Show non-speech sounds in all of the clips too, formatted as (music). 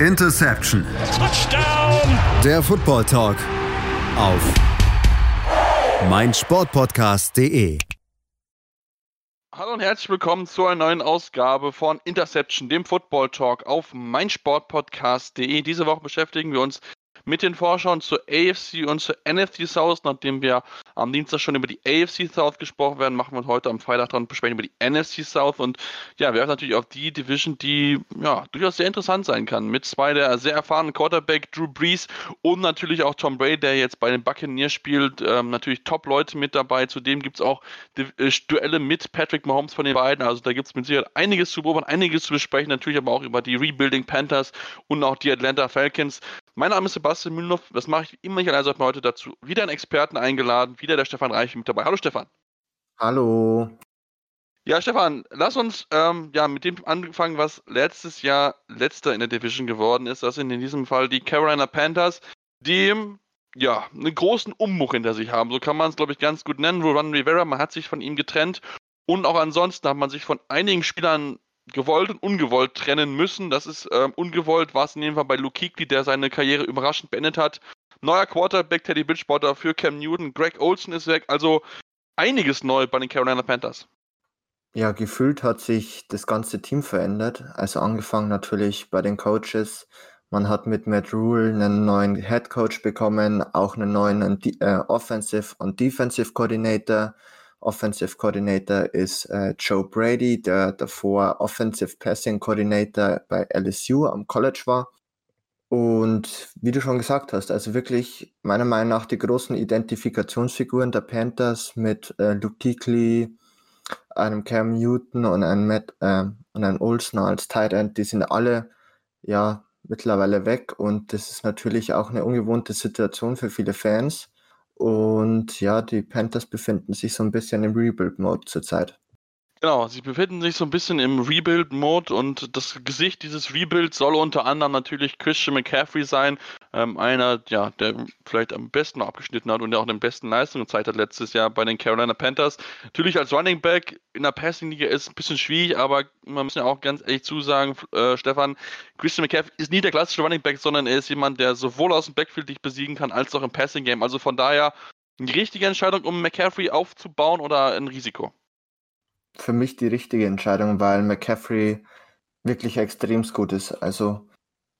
Interception. Touchdown. Der Football Talk auf meinsportpodcast.de. Hallo und herzlich willkommen zu einer neuen Ausgabe von Interception, dem Football Talk auf meinsportpodcast.de. Diese Woche beschäftigen wir uns mit den Vorschauen zur AFC und zur NFC South. Nachdem wir am Dienstag schon über die AFC South gesprochen werden, machen wir heute am Freitag dann besprechen über die NFC South. Und ja, wir haben natürlich auch die Division, die ja durchaus sehr interessant sein kann. Mit zwei der sehr erfahrenen Quarterback, Drew Brees und natürlich auch Tom Brady, der jetzt bei den Buccaneers spielt. Ähm, natürlich Top-Leute mit dabei. Zudem gibt es auch äh, Duelle mit Patrick Mahomes von den beiden. Also da gibt es mit Sicherheit einiges zu beobachten, einiges zu besprechen. Natürlich aber auch über die Rebuilding Panthers und auch die Atlanta Falcons. Mein Name ist Sebastian Mühlenhoff. Das mache ich immer. Ich also habe heute dazu wieder einen Experten eingeladen. Wieder der Stefan Reich mit dabei. Hallo Stefan. Hallo. Ja, Stefan, lass uns ähm, ja, mit dem anfangen, was letztes Jahr letzter in der Division geworden ist. Das sind in diesem Fall die Carolina Panthers, die ja, einen großen Umbruch hinter sich haben. So kann man es, glaube ich, ganz gut nennen. Ron Rivera, man hat sich von ihm getrennt. Und auch ansonsten hat man sich von einigen Spielern gewollt und ungewollt trennen müssen. Das ist ähm, ungewollt, war es in dem Fall bei Luke Kuechly, der seine Karriere überraschend beendet hat. Neuer Quarterback, Teddy Bridgewater für Cam Newton, Greg Olson ist weg, also einiges neu bei den Carolina Panthers. Ja, gefühlt hat sich das ganze Team verändert. Also angefangen natürlich bei den Coaches. Man hat mit Matt Rule einen neuen Head Coach bekommen, auch einen neuen äh, Offensive und Defensive Coordinator. Offensive Coordinator ist äh, Joe Brady, der davor Offensive Passing Coordinator bei LSU am College war. Und wie du schon gesagt hast, also wirklich meiner Meinung nach die großen Identifikationsfiguren der Panthers mit äh, Luke Kuechly, einem Cam Newton und einem Matt äh, und einem Olsen als Tight End, die sind alle ja mittlerweile weg und das ist natürlich auch eine ungewohnte Situation für viele Fans. Und ja, die Panthers befinden sich so ein bisschen im Rebuild-Mode zurzeit. Genau, sie befinden sich so ein bisschen im Rebuild-Mode und das Gesicht dieses Rebuilds soll unter anderem natürlich Christian McCaffrey sein, ähm, einer, ja, der vielleicht am besten abgeschnitten hat und der auch den besten Leistungen gezeigt hat letztes Jahr bei den Carolina Panthers. Natürlich als Running Back in der Passing-Liga ist ein bisschen schwierig, aber man muss ja auch ganz ehrlich zusagen, äh, Stefan, Christian McCaffrey ist nie der klassische Running Back, sondern er ist jemand, der sowohl aus dem Backfield dich besiegen kann, als auch im Passing-Game. Also von daher eine richtige Entscheidung, um McCaffrey aufzubauen oder ein Risiko? Für mich die richtige Entscheidung, weil McCaffrey wirklich extrem gut ist. Also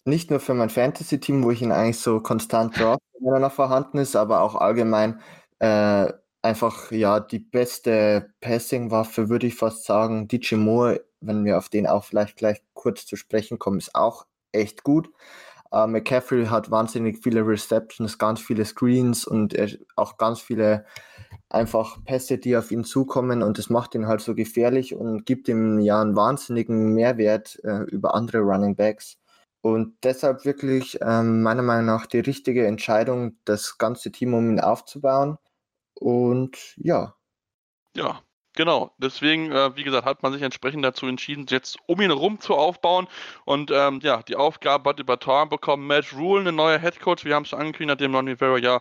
nicht nur für mein Fantasy-Team, wo ich ihn eigentlich so konstant draft, wenn er noch vorhanden ist, aber auch allgemein äh, einfach ja die beste Passing-Waffe, würde ich fast sagen. DJ Moore, wenn wir auf den auch vielleicht gleich kurz zu sprechen kommen, ist auch echt gut. Uh, McCaffrey hat wahnsinnig viele Receptions, ganz viele Screens und auch ganz viele einfach Pässe, die auf ihn zukommen und das macht ihn halt so gefährlich und gibt ihm ja einen wahnsinnigen Mehrwert äh, über andere Running Backs. Und deshalb wirklich ähm, meiner Meinung nach die richtige Entscheidung, das ganze Team um ihn aufzubauen. Und ja. Ja, Genau, deswegen, äh, wie gesagt, hat man sich entsprechend dazu entschieden, jetzt um ihn herum zu aufbauen. Und ähm, ja, die Aufgabe hat übertragen bekommen Matt Rule, ein neuer Headcoach. Wir haben es schon angekündigt, nachdem Ron Rivera ja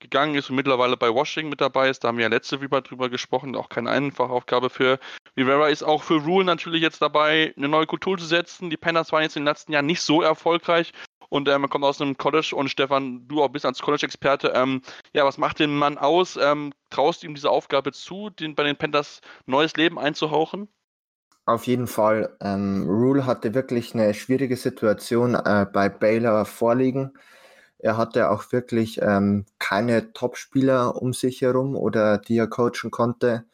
gegangen ist und mittlerweile bei Washington mit dabei ist. Da haben wir ja letzte Woche drüber gesprochen. Auch keine einfache Aufgabe für Rivera ist auch für Rule natürlich jetzt dabei, eine neue Kultur zu setzen. Die Panthers waren jetzt in den letzten Jahren nicht so erfolgreich. Und ähm, er kommt aus einem College und Stefan, du auch bist als College-Experte. Ähm, ja, was macht den Mann aus? Ähm, traust ihm diese Aufgabe zu, den, bei den Panthers neues Leben einzuhauchen? Auf jeden Fall. Ähm, Rule hatte wirklich eine schwierige Situation äh, bei Baylor vorliegen. Er hatte auch wirklich ähm, keine Top-Spieler um sich herum oder die er coachen konnte.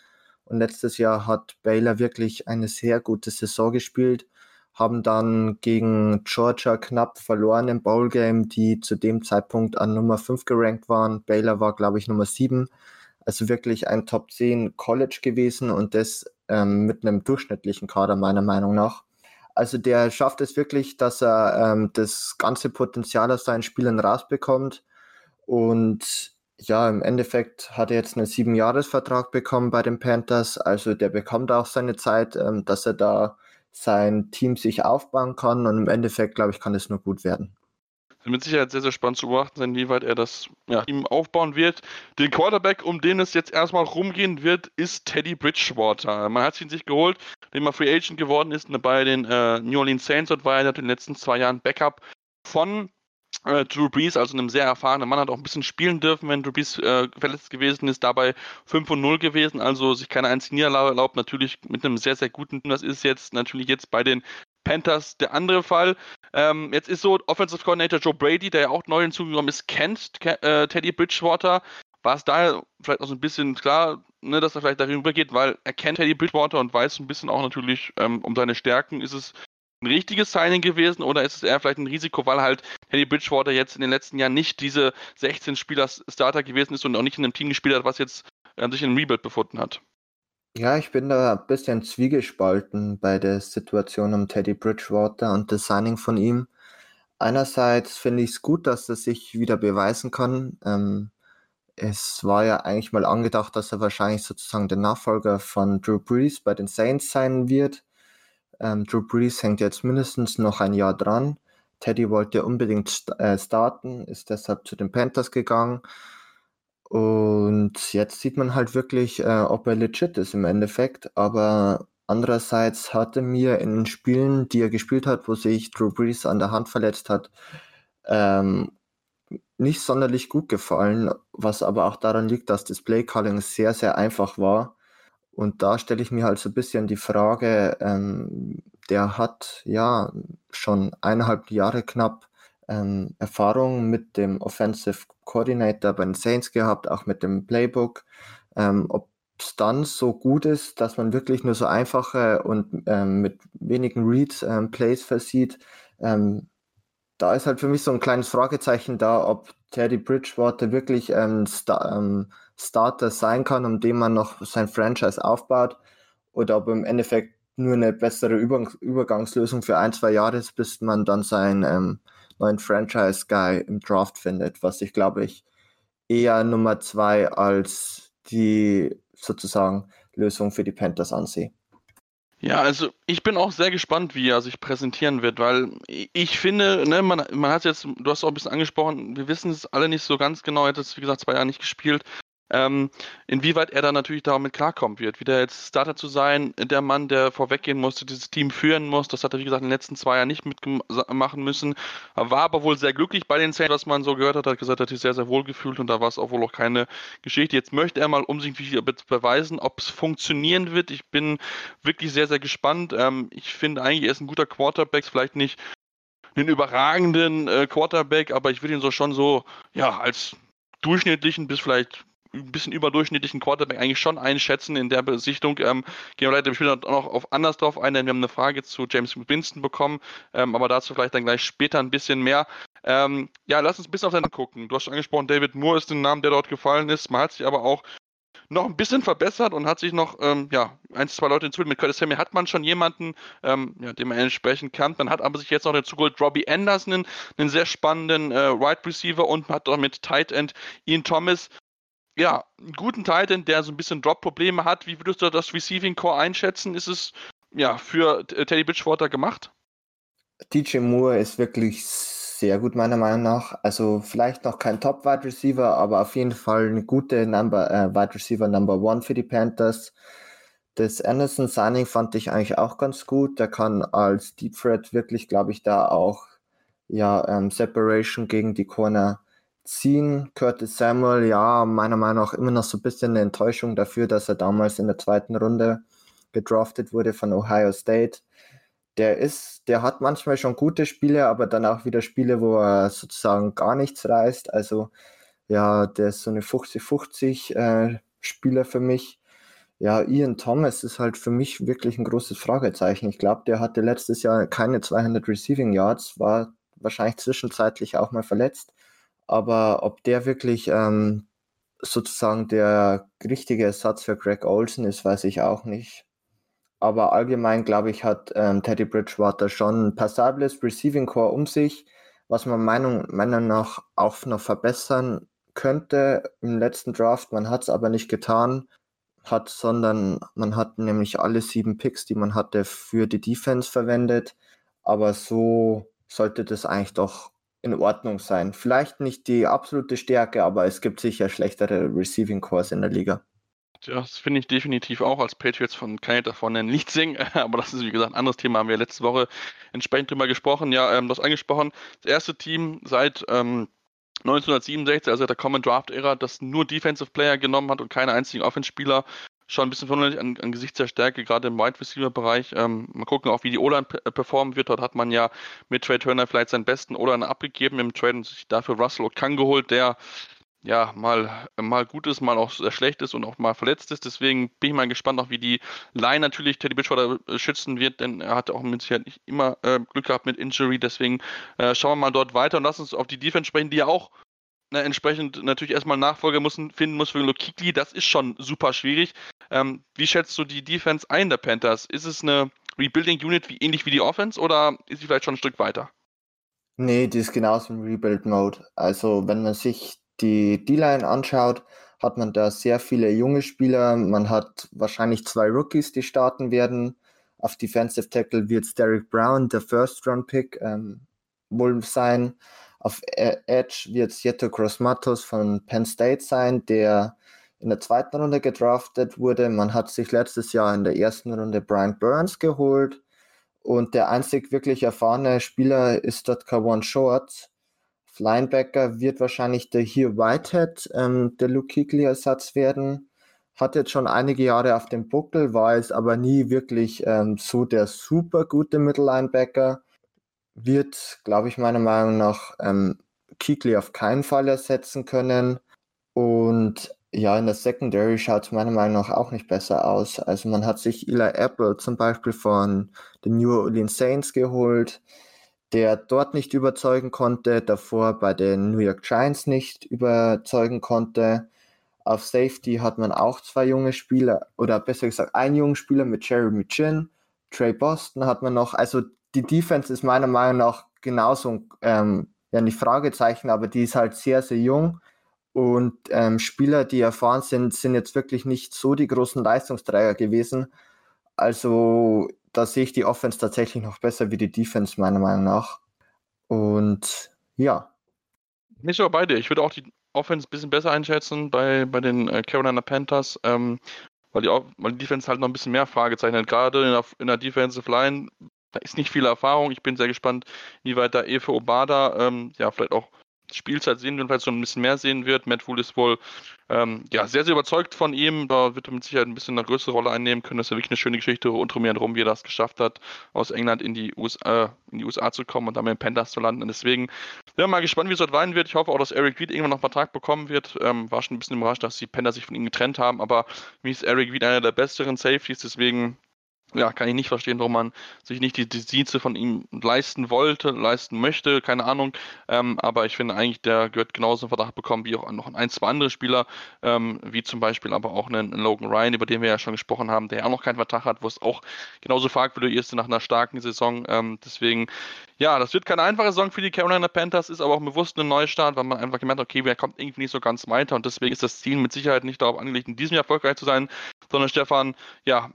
Und letztes Jahr hat Baylor wirklich eine sehr gute Saison gespielt, haben dann gegen Georgia knapp verloren im Bowl-Game, die zu dem Zeitpunkt an Nummer 5 gerankt waren. Baylor war, glaube ich, Nummer 7. Also wirklich ein Top 10 College gewesen und das ähm, mit einem durchschnittlichen Kader meiner Meinung nach. Also der schafft es wirklich, dass er ähm, das ganze Potenzial aus seinen Spielern rausbekommt. Und ja, im Endeffekt hat er jetzt einen Siebenjahresvertrag bekommen bei den Panthers. Also der bekommt auch seine Zeit, ähm, dass er da sein Team sich aufbauen kann. Und im Endeffekt, glaube ich, kann es nur gut werden mit Sicherheit sehr, sehr spannend zu beobachten sein, wie weit er das ja, Team aufbauen wird. Den Quarterback, um den es jetzt erstmal rumgehen wird, ist Teddy Bridgewater. Man hat ihn sich geholt, dem er Free Agent geworden ist bei den äh, New Orleans Saints und war er in den letzten zwei Jahren Backup von äh, Drew Brees, also einem sehr erfahrenen Mann, hat auch ein bisschen spielen dürfen, wenn Drew Brees äh, verletzt gewesen ist, dabei 5 und 0 gewesen, also sich keine einzige Niederlage erlaubt, natürlich mit einem sehr, sehr guten. Das ist jetzt natürlich jetzt bei den Panthers der andere Fall. Ähm, jetzt ist so, Offensive Coordinator Joe Brady, der ja auch neu hinzugekommen ist, kennt äh, Teddy Bridgewater. War es daher vielleicht auch so ein bisschen klar, ne, dass er vielleicht darüber geht, weil er kennt Teddy Bridgewater und weiß ein bisschen auch natürlich ähm, um seine Stärken. Ist es ein richtiges Signing gewesen oder ist es eher vielleicht ein Risiko, weil halt Teddy Bridgewater jetzt in den letzten Jahren nicht diese 16 Spieler Starter gewesen ist und auch nicht in einem Team gespielt hat, was jetzt äh, sich in einem Rebuild befunden hat? Ja, ich bin da ein bisschen zwiegespalten bei der Situation um Teddy Bridgewater und das Signing von ihm. Einerseits finde ich es gut, dass er sich wieder beweisen kann. Ähm, es war ja eigentlich mal angedacht, dass er wahrscheinlich sozusagen der Nachfolger von Drew Brees bei den Saints sein wird. Ähm, Drew Brees hängt jetzt mindestens noch ein Jahr dran. Teddy wollte unbedingt st äh, starten, ist deshalb zu den Panthers gegangen. Und jetzt sieht man halt wirklich, äh, ob er legit ist im Endeffekt. Aber andererseits hatte mir in den Spielen, die er gespielt hat, wo sich Drew Brees an der Hand verletzt hat, ähm, nicht sonderlich gut gefallen, was aber auch daran liegt, dass das Play-Calling sehr, sehr einfach war. Und da stelle ich mir halt so ein bisschen die Frage, ähm, der hat ja schon eineinhalb Jahre knapp ähm, Erfahrung mit dem Offensive Coordinator bei den Saints gehabt, auch mit dem Playbook. Ähm, Ob es dann so gut ist, dass man wirklich nur so einfache und ähm, mit wenigen Reads ähm, Plays versieht, ähm, da ist halt für mich so ein kleines Fragezeichen da, ob Teddy Bridgewater wirklich ein Star ähm, Starter sein kann, um den man noch sein Franchise aufbaut, oder ob im Endeffekt nur eine bessere Über Übergangslösung für ein, zwei Jahre ist, bis man dann seinen neuen Franchise-Guy im Draft findet, was ich glaube ich eher Nummer zwei als die sozusagen Lösung für die Panthers ansehe. Ja, also ich bin auch sehr gespannt, wie er sich präsentieren wird, weil ich finde, ne, man, man hat jetzt, du hast auch ein bisschen angesprochen, wir wissen es alle nicht so ganz genau, er hat es wie gesagt zwei Jahre nicht gespielt, ähm, inwieweit er dann natürlich damit klarkommen wird, wieder jetzt Starter zu sein, der Mann, der vorweggehen musste, dieses Team führen muss, das hat er wie gesagt in den letzten zwei Jahren nicht mitmachen müssen, war aber wohl sehr glücklich bei den Saints, was man so gehört hat, hat gesagt, er hat sich sehr, sehr wohl gefühlt und da war es auch wohl auch keine Geschichte. Jetzt möchte er mal um sich beweisen, ob es funktionieren wird. Ich bin wirklich sehr, sehr gespannt. Ähm, ich finde eigentlich, er ist ein guter Quarterback, vielleicht nicht einen überragenden äh, Quarterback, aber ich würde ihn so schon so, ja, als durchschnittlichen bis vielleicht ein bisschen überdurchschnittlichen Quarterback eigentlich schon einschätzen in der Besichtung. Ähm, gehen wir leider später noch auf anders drauf ein, denn wir haben eine Frage zu James Winston bekommen, ähm, aber dazu vielleicht dann gleich später ein bisschen mehr. Ähm, ja, lass uns ein bisschen auf deinen gucken. Du hast schon angesprochen, David Moore ist ein Name, der dort gefallen ist. Man hat sich aber auch noch ein bisschen verbessert und hat sich noch ähm, ja, ein, zwei Leute hinzugefügt. Mit Curtis Samuel hat man schon jemanden, ähm, ja, den man entsprechend kann. Man hat aber sich jetzt noch dazu geholt Robbie Anderson, einen, sehr spannenden äh, Wide Receiver und hat auch mit Tight End Ian Thomas ja, einen guten Titan, der so ein bisschen Drop-Probleme hat. Wie würdest du das Receiving Core einschätzen? Ist es ja für Teddy Bridgewater gemacht? DJ Moore ist wirklich sehr gut, meiner Meinung nach. Also vielleicht noch kein Top-Wide Receiver, aber auf jeden Fall eine gute Number, äh, Wide Receiver Number One für die Panthers. Das Anderson Signing fand ich eigentlich auch ganz gut. Der kann als Deep Threat wirklich, glaube ich, da auch ja, ähm, Separation gegen die Corner ziehen. Curtis Samuel, ja, meiner Meinung nach immer noch so ein bisschen eine Enttäuschung dafür, dass er damals in der zweiten Runde gedraftet wurde von Ohio State. Der ist, der hat manchmal schon gute Spiele, aber dann auch wieder Spiele, wo er sozusagen gar nichts reißt. Also ja, der ist so eine 50-50 äh, Spieler für mich. Ja, Ian Thomas ist halt für mich wirklich ein großes Fragezeichen. Ich glaube, der hatte letztes Jahr keine 200 Receiving Yards, war wahrscheinlich zwischenzeitlich auch mal verletzt. Aber ob der wirklich ähm, sozusagen der richtige Ersatz für Greg Olsen ist, weiß ich auch nicht. Aber allgemein, glaube ich, hat ähm, Teddy Bridgewater schon ein passables Receiving Core um sich, was man Meinung, meiner nach auch noch verbessern könnte im letzten Draft. Man hat es aber nicht getan, hat, sondern man hat nämlich alle sieben Picks, die man hatte, für die Defense verwendet. Aber so sollte das eigentlich doch in Ordnung sein. Vielleicht nicht die absolute Stärke, aber es gibt sicher schlechtere Receiving Cores in der Liga. Ja, das finde ich definitiv auch als Patriots von kann ich davon ein Lied singen, (laughs) aber das ist wie gesagt ein anderes Thema, haben wir letzte Woche entsprechend drüber gesprochen. Ja, ähm, das angesprochen, das erste Team seit ähm, 1967, also der Common Draft Ära, das nur Defensive Player genommen hat und keine einzigen Offense-Spieler. Schon ein bisschen verwunderlich an, angesichts der Stärke, gerade im Wide Receiver-Bereich. Ähm, mal gucken auch, wie die O-Line performen wird. Dort hat man ja mit Trey Turner vielleicht seinen besten O-Line abgegeben im Trade und sich dafür Russell Okung geholt, der ja, mal, mal gut ist, mal auch sehr schlecht ist und auch mal verletzt ist. Deswegen bin ich mal gespannt, auch wie die Line natürlich Teddy Bridgewater äh, schützen wird, denn er hat auch mit Sicherheit nicht immer äh, Glück gehabt mit Injury. Deswegen äh, schauen wir mal dort weiter und lass uns auf die Defense sprechen, die ja auch na, entsprechend natürlich erstmal Nachfolger müssen, finden muss für Lokikli. Das ist schon super schwierig. Ähm, wie schätzt du die Defense ein der Panthers? Ist es eine Rebuilding Unit wie ähnlich wie die Offense oder ist sie vielleicht schon ein Stück weiter? Nee, die ist genauso im Rebuild-Mode. Also, wenn man sich die D-Line anschaut, hat man da sehr viele junge Spieler. Man hat wahrscheinlich zwei Rookies, die starten werden. Auf Defensive Tackle wird Derek Brown, der First-Round-Pick, ähm, wohl sein. Auf e-, Edge wird es Yeto Cross-Matos von Penn State sein, der in der zweiten Runde gedraftet wurde. Man hat sich letztes Jahr in der ersten Runde Brian Burns geholt. Und der einzig wirklich erfahrene Spieler ist dort Kawan Shorts Linebacker wird wahrscheinlich der hier Whitehead, ähm, der Luke Kuechly-Ersatz werden. Hat jetzt schon einige Jahre auf dem Buckel, war es aber nie wirklich ähm, so der super gute Mittellinebacker. Wird, glaube ich, meiner Meinung nach ähm, Kuechly auf keinen Fall ersetzen können. Und ja, in der Secondary schaut es meiner Meinung nach auch nicht besser aus. Also man hat sich Eli Apple zum Beispiel von den New Orleans Saints geholt der dort nicht überzeugen konnte, davor bei den New York Giants nicht überzeugen konnte. Auf Safety hat man auch zwei junge Spieler, oder besser gesagt, einen jungen Spieler mit Jeremy Chin. Trey Boston hat man noch. Also die Defense ist meiner Meinung nach genauso, ähm, ja nicht Fragezeichen, aber die ist halt sehr, sehr jung. Und ähm, Spieler, die erfahren sind, sind jetzt wirklich nicht so die großen Leistungsträger gewesen. Also da sehe ich die Offense tatsächlich noch besser wie die Defense, meiner Meinung nach. Und ja. Nicht so bei dir. Ich würde auch die Offense ein bisschen besser einschätzen bei, bei den äh, Carolina Panthers, ähm, weil, die, weil die Defense halt noch ein bisschen mehr Fragezeichen hat. Gerade in der, in der Defensive Line, da ist nicht viel Erfahrung. Ich bin sehr gespannt, wie weit da Efe Obada ähm, ja vielleicht auch Spielzeit sehen wird, vielleicht so ein bisschen mehr sehen wird. Matt Wool ist wohl ähm, ja, sehr, sehr überzeugt von ihm. Da wird er mit Sicherheit ein bisschen eine größere Rolle einnehmen können. Das ist ja wirklich eine schöne Geschichte und um ihn herum, wie er das geschafft hat, aus England in die USA, in die USA zu kommen und dann mit den zu landen. Und deswegen sind wir mal gespannt, wie es dort weinen wird. Ich hoffe auch, dass Eric Reed irgendwann noch einen Vertrag bekommen wird. Ähm, war schon ein bisschen überrascht, dass die Panthers sich von ihm getrennt haben, aber wie ist Eric Reed einer der besseren Safeties, deswegen ja, kann ich nicht verstehen, warum man sich nicht die, die Dienste von ihm leisten wollte, leisten möchte, keine Ahnung. Ähm, aber ich finde eigentlich, der gehört genauso einen Verdacht bekommen wie auch noch ein, zwei andere Spieler, ähm, wie zum Beispiel aber auch einen, einen, Logan Ryan, über den wir ja schon gesprochen haben, der ja auch noch keinen Vertrag hat, wo es auch genauso fragwürdig ist nach einer starken Saison. Ähm, deswegen, ja, das wird keine einfache Saison für die Carolina Panthers, ist aber auch bewusst ein Neustart, weil man einfach gemerkt hat, okay, wer kommt irgendwie nicht so ganz weiter und deswegen ist das Ziel mit Sicherheit nicht darauf angelegt, in diesem Jahr erfolgreich zu sein, sondern Stefan, ja,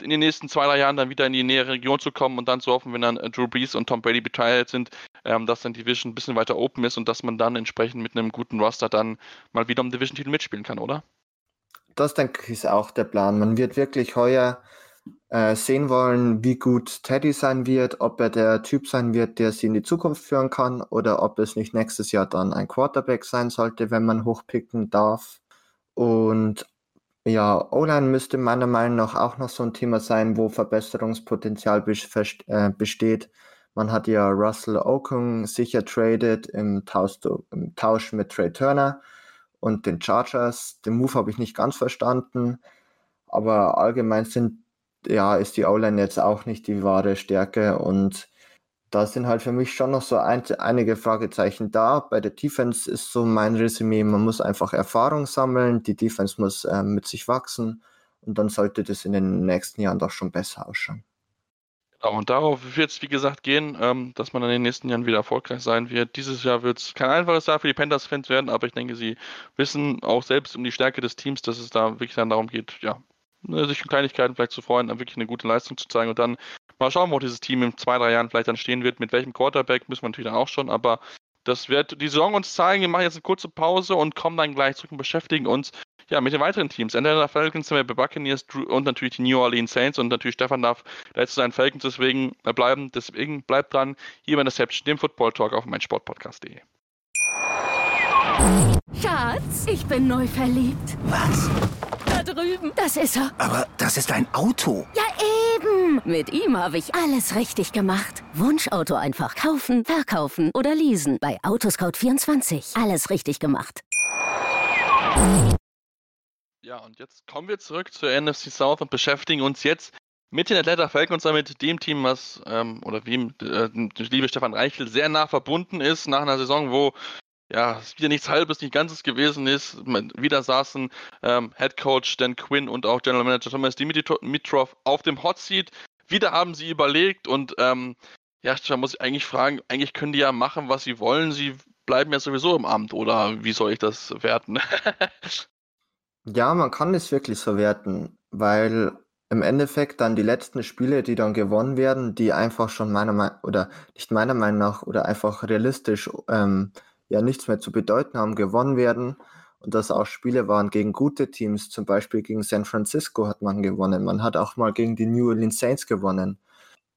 in den nächsten zwei, drei Jahren dann wieder in die nähere Region zu kommen und dann zu hoffen, wenn dann äh, Drew Brees und Tom Brady beteiligt sind, ähm, dass dann die Division ein bisschen weiter open ist und dass man dann entsprechend mit einem guten Roster dann mal wieder um Division-Titel mitspielen kann, oder? Das denke ich ist auch der Plan. Man wird wirklich heuer äh, sehen wollen, wie gut Teddy sein wird, ob er der Typ sein wird, der sie in die Zukunft führen kann oder ob es nicht nächstes Jahr dann ein Quarterback sein sollte, wenn man hochpicken darf. Und ja, O-Line müsste meiner Meinung nach auch noch so ein Thema sein, wo Verbesserungspotenzial äh, besteht. Man hat ja Russell Okung sicher traded im Tausch, im Tausch mit Trey Turner und den Chargers. Den Move habe ich nicht ganz verstanden, aber allgemein sind, ja, ist die O-Line jetzt auch nicht die wahre Stärke und da sind halt für mich schon noch so ein, einige Fragezeichen da. Bei der Defense ist so mein Resümee, man muss einfach Erfahrung sammeln, die Defense muss äh, mit sich wachsen und dann sollte das in den nächsten Jahren doch schon besser ausschauen. Und darauf wird es, wie gesagt, gehen, ähm, dass man in den nächsten Jahren wieder erfolgreich sein wird. Dieses Jahr wird es kein einfaches Jahr für die Panthers-Fans werden, aber ich denke, sie wissen auch selbst um die Stärke des Teams, dass es da wirklich dann darum geht, ja, sich um Kleinigkeiten vielleicht zu freuen, dann wirklich eine gute Leistung zu zeigen und dann Mal schauen, wo dieses Team in zwei, drei Jahren vielleicht dann stehen wird. Mit welchem Quarterback müssen wir natürlich dann auch schon, aber das wird die Saison uns zeigen. Wir machen jetzt eine kurze Pause und kommen dann gleich zurück und beschäftigen uns ja, mit den weiteren Teams. Atlanta Falcons, Tampa Buccaneers und natürlich die New Orleans Saints und natürlich Stefan darf da zu seinen Falcons deswegen bleiben. Deswegen bleibt dran, hier bei Interception, dem Football Talk auf meinsportpodcast.de. Schatz, ich bin neu verliebt. Was? Da drüben. Das ist er. Aber das ist ein Auto. Ja, Mit ihm habe ich alles richtig gemacht. Wunschauto einfach kaufen, verkaufen oder leasen. Bei Autoscout24. Alles richtig gemacht. Ja, und jetzt kommen wir zurück zur NFC South und beschäftigen uns jetzt mit den Atlanta Falcons, mit dem Team, was, ähm, oder wem äh, liebe Stefan Reichel sehr nah verbunden ist, nach einer Saison, wo ja, wieder nichts Halbes, nicht Ganzes gewesen ist. Wieder saßen ähm, Head Coach Dan Quinn und auch General Manager Thomas Dimitrov auf dem Hot Seat. Wieder haben sie überlegt und ähm, ja, da muss ich eigentlich fragen, eigentlich können die ja machen, was sie wollen. Sie bleiben ja sowieso im Amt, oder wie soll ich das werten? (laughs) ja, man kann es wirklich so werten, weil im Endeffekt dann die letzten Spiele, die dann gewonnen werden, die einfach schon meiner Meinung oder nicht meiner Meinung nach oder einfach realistisch ähm, ja nichts mehr zu bedeuten haben, gewonnen werden. Und dass auch Spiele waren gegen gute Teams, zum Beispiel gegen San Francisco hat man gewonnen. Man hat auch mal gegen die New Orleans Saints gewonnen.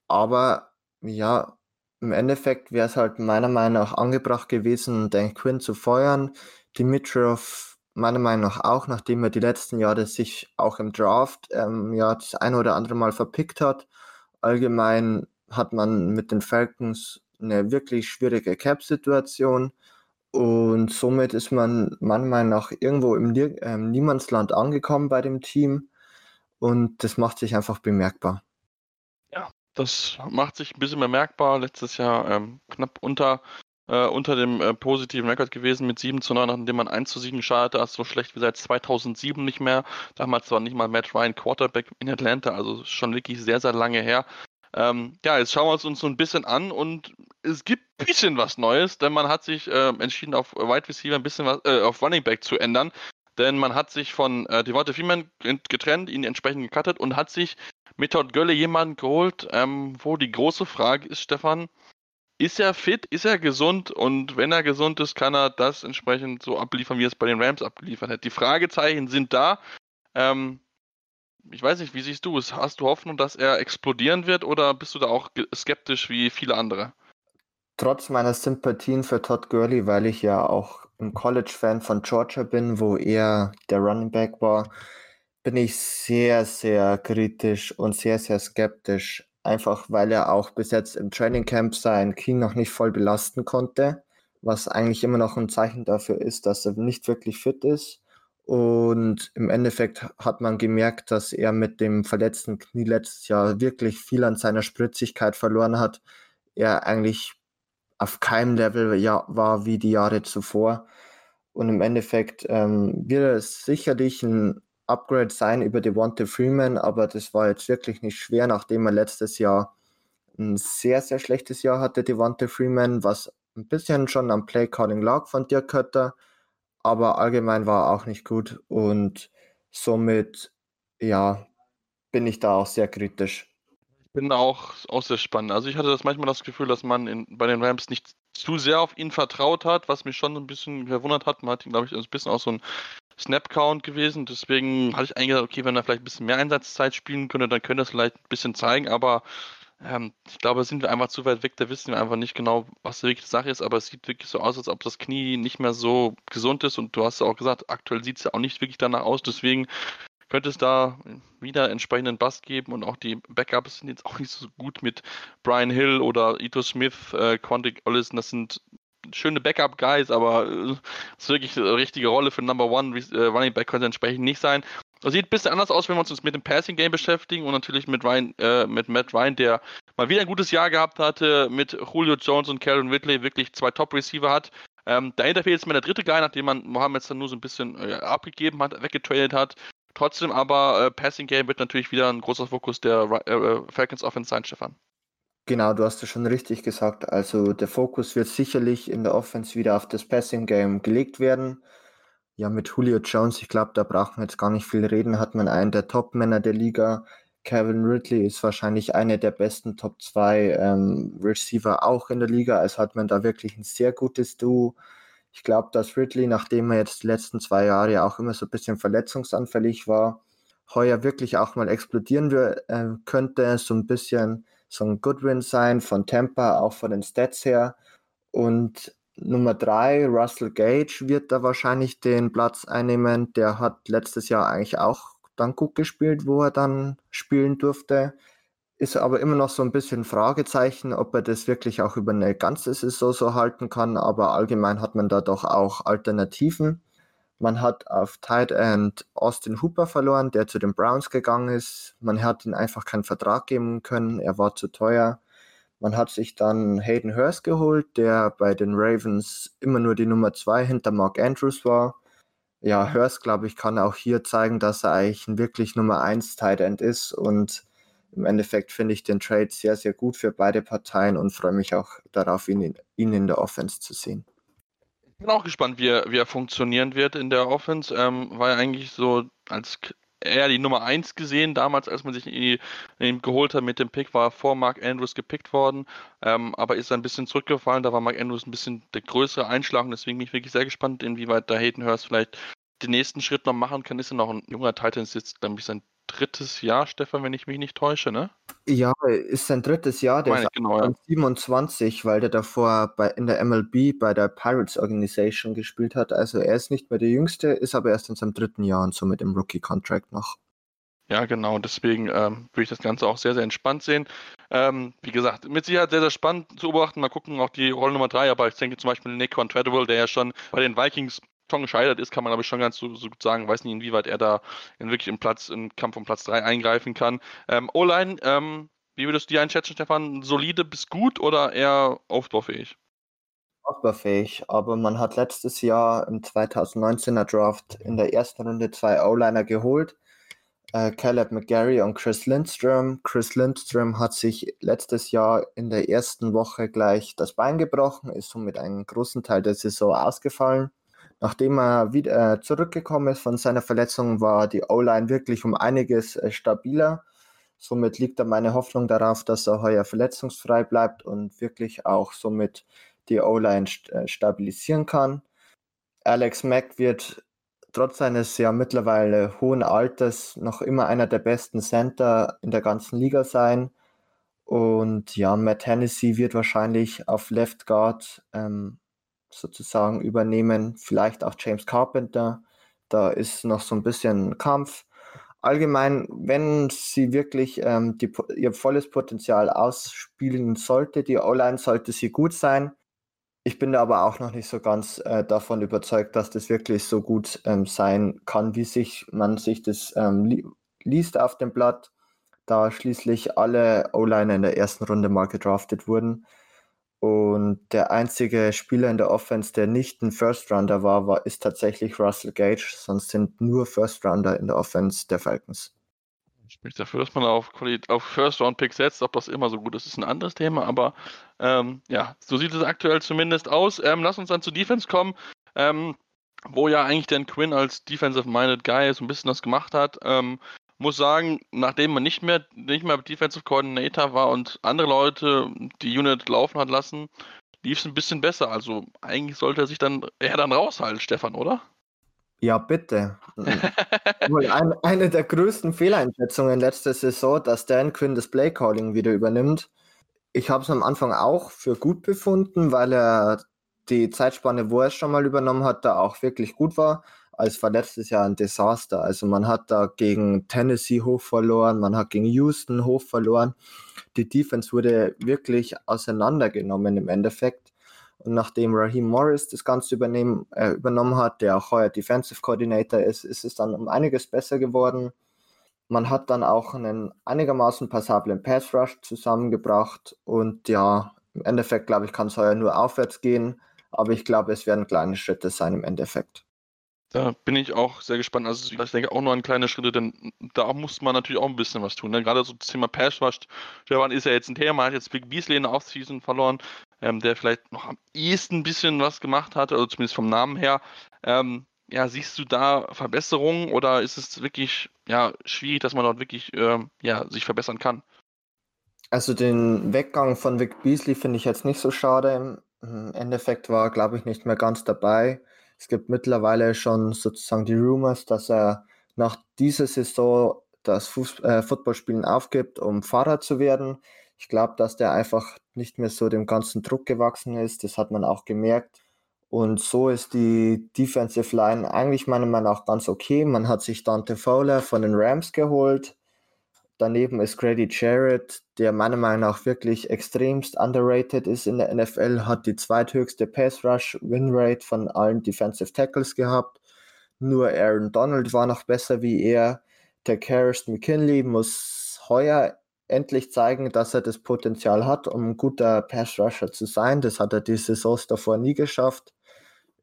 Aber ja, im Endeffekt wäre es halt meiner Meinung nach angebracht gewesen, Dan Quinn zu feuern. Dimitrov meiner Meinung nach auch, nachdem er die letzten Jahre sich auch im Draft ähm, ja das eine oder andere Mal verpickt hat. Allgemein hat man mit den Falcons eine wirklich schwierige Cap-Situation. Und somit ist man meiner Meinung nach irgendwo im äh, Niemandsland angekommen bei dem Team. Und das macht sich einfach bemerkbar. Ja, das macht sich ein bisschen bemerkbar. Letztes Jahr ähm, knapp unter, äh, unter dem äh, positiven Rekord gewesen mit 7 zu 9, nachdem man 1 zu 7 schadete. Also so schlecht wie seit 2007 nicht mehr. Damals war nicht mal Matt Ryan Quarterback in Atlanta. Also schon wirklich sehr, sehr lange her. Ähm, ja, jetzt schauen wir es uns so ein bisschen an und es gibt ein bisschen was Neues, denn man hat sich äh, entschieden, auf Wide Receiver ein bisschen was, äh, auf Running Back zu ändern. Denn man hat sich von äh, Devonta Freeman getrennt, ihn entsprechend gecuttet und hat sich mit Todd Gölle jemanden geholt, ähm, wo die große Frage ist, Stefan, ist er fit, ist er gesund und wenn er gesund ist, kann er das entsprechend so abliefern, wie er es bei den Rams abgeliefert hat. Die Fragezeichen sind da. Ähm, ich weiß nicht, wie siehst du es? Hast du Hoffnung, dass er explodieren wird oder bist du da auch skeptisch wie viele andere? Trotz meiner Sympathien für Todd Gurley, weil ich ja auch ein College-Fan von Georgia bin, wo er der Running Back war, bin ich sehr, sehr kritisch und sehr, sehr skeptisch. Einfach weil er auch bis jetzt im Training Camp sein Knie noch nicht voll belasten konnte, was eigentlich immer noch ein Zeichen dafür ist, dass er nicht wirklich fit ist. Und im Endeffekt hat man gemerkt, dass er mit dem verletzten Knie letztes Jahr wirklich viel an seiner Spritzigkeit verloren hat. Er eigentlich auf keinem Level war wie die Jahre zuvor. Und im Endeffekt ähm, wird es sicherlich ein Upgrade sein über Devonta Freeman, aber das war jetzt wirklich nicht schwer, nachdem er letztes Jahr ein sehr, sehr schlechtes Jahr hatte, Devonta Freeman, was ein bisschen schon am Playcalling lag von Dirk Kötter aber allgemein war er auch nicht gut und somit, ja, bin ich da auch sehr kritisch. Ich bin auch, auch sehr spannend. Also ich hatte das manchmal das Gefühl, dass man in, bei den Rams nicht zu sehr auf ihn vertraut hat, was mich schon ein bisschen verwundert hat. Man hat ihn, glaube ich, ein bisschen auch so ein Snap-Count gewesen. Deswegen hatte ich eigentlich gedacht, okay, wenn er vielleicht ein bisschen mehr Einsatzzeit spielen könnte, dann könnte er es vielleicht ein bisschen zeigen. Aber ähm, ich glaube, sind wir einfach zu weit weg, da wissen wir einfach nicht genau, was die Sache ist, aber es sieht wirklich so aus, als ob das Knie nicht mehr so gesund ist und du hast ja auch gesagt, aktuell sieht es ja auch nicht wirklich danach aus, deswegen könnte es da wieder entsprechenden Bass geben und auch die Backups sind jetzt auch nicht so gut mit Brian Hill oder Ito Smith, äh, Quantic Ollison, das sind schöne Backup-Guys, aber äh, ist wirklich eine richtige Rolle für Number One äh, Running Back könnte entsprechend nicht sein. Das sieht ein bisschen anders aus, wenn wir uns mit dem Passing Game beschäftigen und natürlich mit, Ryan, äh, mit Matt Ryan, der mal wieder ein gutes Jahr gehabt hatte, mit Julio Jones und Karen Whitley wirklich zwei Top-Receiver hat. Ähm, dahinter fehlt jetzt mal der dritte Guy, nachdem man Mohammed dann nur so ein bisschen äh, abgegeben hat, weggetradet hat. Trotzdem aber äh, Passing Game wird natürlich wieder ein großer Fokus der äh, äh, Falcons Offense sein, Stefan. Genau, du hast es schon richtig gesagt. Also der Fokus wird sicherlich in der Offense wieder auf das Passing Game gelegt werden. Ja, mit Julio Jones, ich glaube, da braucht man jetzt gar nicht viel reden, hat man einen der Top-Männer der Liga. Kevin Ridley ist wahrscheinlich einer der besten Top 2 ähm, Receiver auch in der Liga. Also hat man da wirklich ein sehr gutes Duo. Ich glaube, dass Ridley, nachdem er jetzt die letzten zwei Jahre auch immer so ein bisschen verletzungsanfällig war, heuer wirklich auch mal explodieren äh, könnte. So ein bisschen so ein Goodwin sein von Tampa, auch von den Stats her. Und Nummer drei, Russell Gage, wird da wahrscheinlich den Platz einnehmen. Der hat letztes Jahr eigentlich auch dann gut gespielt, wo er dann spielen durfte. Ist aber immer noch so ein bisschen Fragezeichen, ob er das wirklich auch über eine ganze Saison so halten kann. Aber allgemein hat man da doch auch Alternativen. Man hat auf Tight End Austin Hooper verloren, der zu den Browns gegangen ist. Man hat ihm einfach keinen Vertrag geben können, er war zu teuer. Man hat sich dann Hayden Hurst geholt, der bei den Ravens immer nur die Nummer zwei hinter Mark Andrews war. Ja, Hurst, glaube ich, kann auch hier zeigen, dass er eigentlich ein wirklich Nummer eins Tight End ist und im Endeffekt finde ich den Trade sehr, sehr gut für beide Parteien und freue mich auch darauf, ihn, ihn in der Offense zu sehen. Ich bin auch gespannt, wie er, wie er funktionieren wird in der Offense. Ähm, war ja eigentlich so als eher die Nummer 1 gesehen. Damals, als man sich ihn, ihn geholt hat mit dem Pick, war er vor Mark Andrews gepickt worden, ähm, aber ist ein bisschen zurückgefallen. Da war Mark Andrews ein bisschen der größere Einschlag und deswegen bin ich wirklich sehr gespannt, inwieweit da Hayden Hurst vielleicht den nächsten Schritt noch machen kann. Ist ja noch ein junger Titan, ist jetzt, glaube ich, sein drittes Jahr, Stefan, wenn ich mich nicht täusche, ne? Ja, ist sein drittes Jahr. Der ist genau, ja. 27, weil der davor bei, in der MLB bei der Pirates Organization gespielt hat. Also er ist nicht mehr der Jüngste, ist aber erst in seinem dritten Jahr und somit im Rookie-Contract noch. Ja, genau. Deswegen ähm, würde ich das Ganze auch sehr, sehr entspannt sehen. Ähm, wie gesagt, mit Sicherheit sehr, sehr spannend zu beobachten. Mal gucken, auch die Rolle Nummer 3. Aber ich denke zum Beispiel Nick Treadwell, der ja schon bei den Vikings schon gescheitert ist, kann man aber schon ganz so, so gut sagen. Weiß nicht, inwieweit er da in wirklich im Platz, im Kampf um Platz 3 eingreifen kann. Ähm, O-Line, ähm, wie würdest du die einschätzen, Stefan? Solide bis gut oder eher aufbaufähig? Aufbaufähig, aber man hat letztes Jahr im 2019er Draft in der ersten Runde zwei O-Liner geholt. Äh, Caleb McGarry und Chris Lindstrom. Chris Lindstrom hat sich letztes Jahr in der ersten Woche gleich das Bein gebrochen, ist somit einen großen Teil der Saison ausgefallen. Nachdem er wieder äh, zurückgekommen ist von seiner Verletzung, war die O-Line wirklich um einiges äh, stabiler. Somit liegt da meine Hoffnung darauf, dass er heuer verletzungsfrei bleibt und wirklich auch somit die O-Line st äh, stabilisieren kann. Alex Mack wird trotz seines ja mittlerweile hohen Alters noch immer einer der besten Center in der ganzen Liga sein. Und ja, Matt Hennessy wird wahrscheinlich auf Left Guard ähm, sozusagen übernehmen. Vielleicht auch James Carpenter. Da ist noch so ein bisschen Kampf. Allgemein, wenn sie wirklich ähm, die, ihr volles Potenzial ausspielen sollte, die O-Line sollte sie gut sein. Ich bin aber auch noch nicht so ganz äh, davon überzeugt, dass das wirklich so gut ähm, sein kann, wie sich man sich das ähm, li liest auf dem Blatt, da schließlich alle O-Liner in der ersten Runde mal gedraftet wurden. Und der einzige Spieler in der Offense, der nicht ein First Rounder war, war ist tatsächlich Russell Gage. Sonst sind nur First Rounder in der Offense der Falcons. Ich bin dafür, dass man auf, auf First Round Pick setzt. Ob das immer so gut ist, ist ein anderes Thema. Aber ähm, ja, so sieht es aktuell zumindest aus. Ähm, lass uns dann zu Defense kommen. Ähm, wo ja eigentlich Dan Quinn als Defensive-Minded Guy so ein bisschen das gemacht hat. Muss sagen, nachdem man nicht mehr, nicht mehr Defensive Coordinator war und andere Leute die Unit laufen hat lassen, lief es ein bisschen besser. Also eigentlich sollte er sich dann eher dann raushalten, Stefan, oder? Ja, bitte. (laughs) ein, eine der größten Fehleinschätzungen letzte Saison, dass Dan Quinn das Playcalling wieder übernimmt. Ich habe es am Anfang auch für gut befunden, weil er die Zeitspanne, wo er es schon mal übernommen hat, da auch wirklich gut war als war letztes Jahr ein Desaster. Also man hat da gegen Tennessee hoch verloren, man hat gegen Houston hoch verloren. Die Defense wurde wirklich auseinandergenommen im Endeffekt. Und nachdem Raheem Morris das Ganze äh, übernommen hat, der auch heuer Defensive Coordinator ist, ist es dann um einiges besser geworden. Man hat dann auch einen einigermaßen passablen Pass Rush zusammengebracht und ja, im Endeffekt glaube ich, kann es heuer nur aufwärts gehen, aber ich glaube, es werden kleine Schritte sein im Endeffekt. Da bin ich auch sehr gespannt. Also ich denke auch nur an kleine Schritte, denn da muss man natürlich auch ein bisschen was tun. Ne? Gerade so das Thema Pass Rush, Stefan ist ja jetzt ein Thema, hat jetzt Big Beasley in der Offseason verloren, ähm, der vielleicht noch am ehesten ein bisschen was gemacht hat, oder zumindest vom Namen her. Ähm, ja, siehst du da Verbesserungen oder ist es wirklich ja, schwierig, dass man dort wirklich ähm, ja, sich verbessern kann? Also den Weggang von Vic Beasley finde ich jetzt nicht so schade. Im Endeffekt war, glaube ich, nicht mehr ganz dabei. Es gibt mittlerweile schon sozusagen die Rumors, dass er nach dieser Saison das Fuß äh, Footballspielen aufgibt, um Fahrer zu werden. Ich glaube, dass der einfach nicht mehr so dem ganzen Druck gewachsen ist. Das hat man auch gemerkt. Und so ist die Defensive Line eigentlich meiner Meinung nach ganz okay. Man hat sich Dante Fowler von den Rams geholt. Daneben ist Grady Jarrett, der meiner Meinung nach wirklich extremst underrated ist in der NFL, hat die zweithöchste Pass Rush Win Rate von allen Defensive Tackles gehabt. Nur Aaron Donald war noch besser wie er. Der Karist McKinley muss heuer endlich zeigen, dass er das Potenzial hat, um ein guter Pass Rusher zu sein. Das hat er die Saisons davor nie geschafft.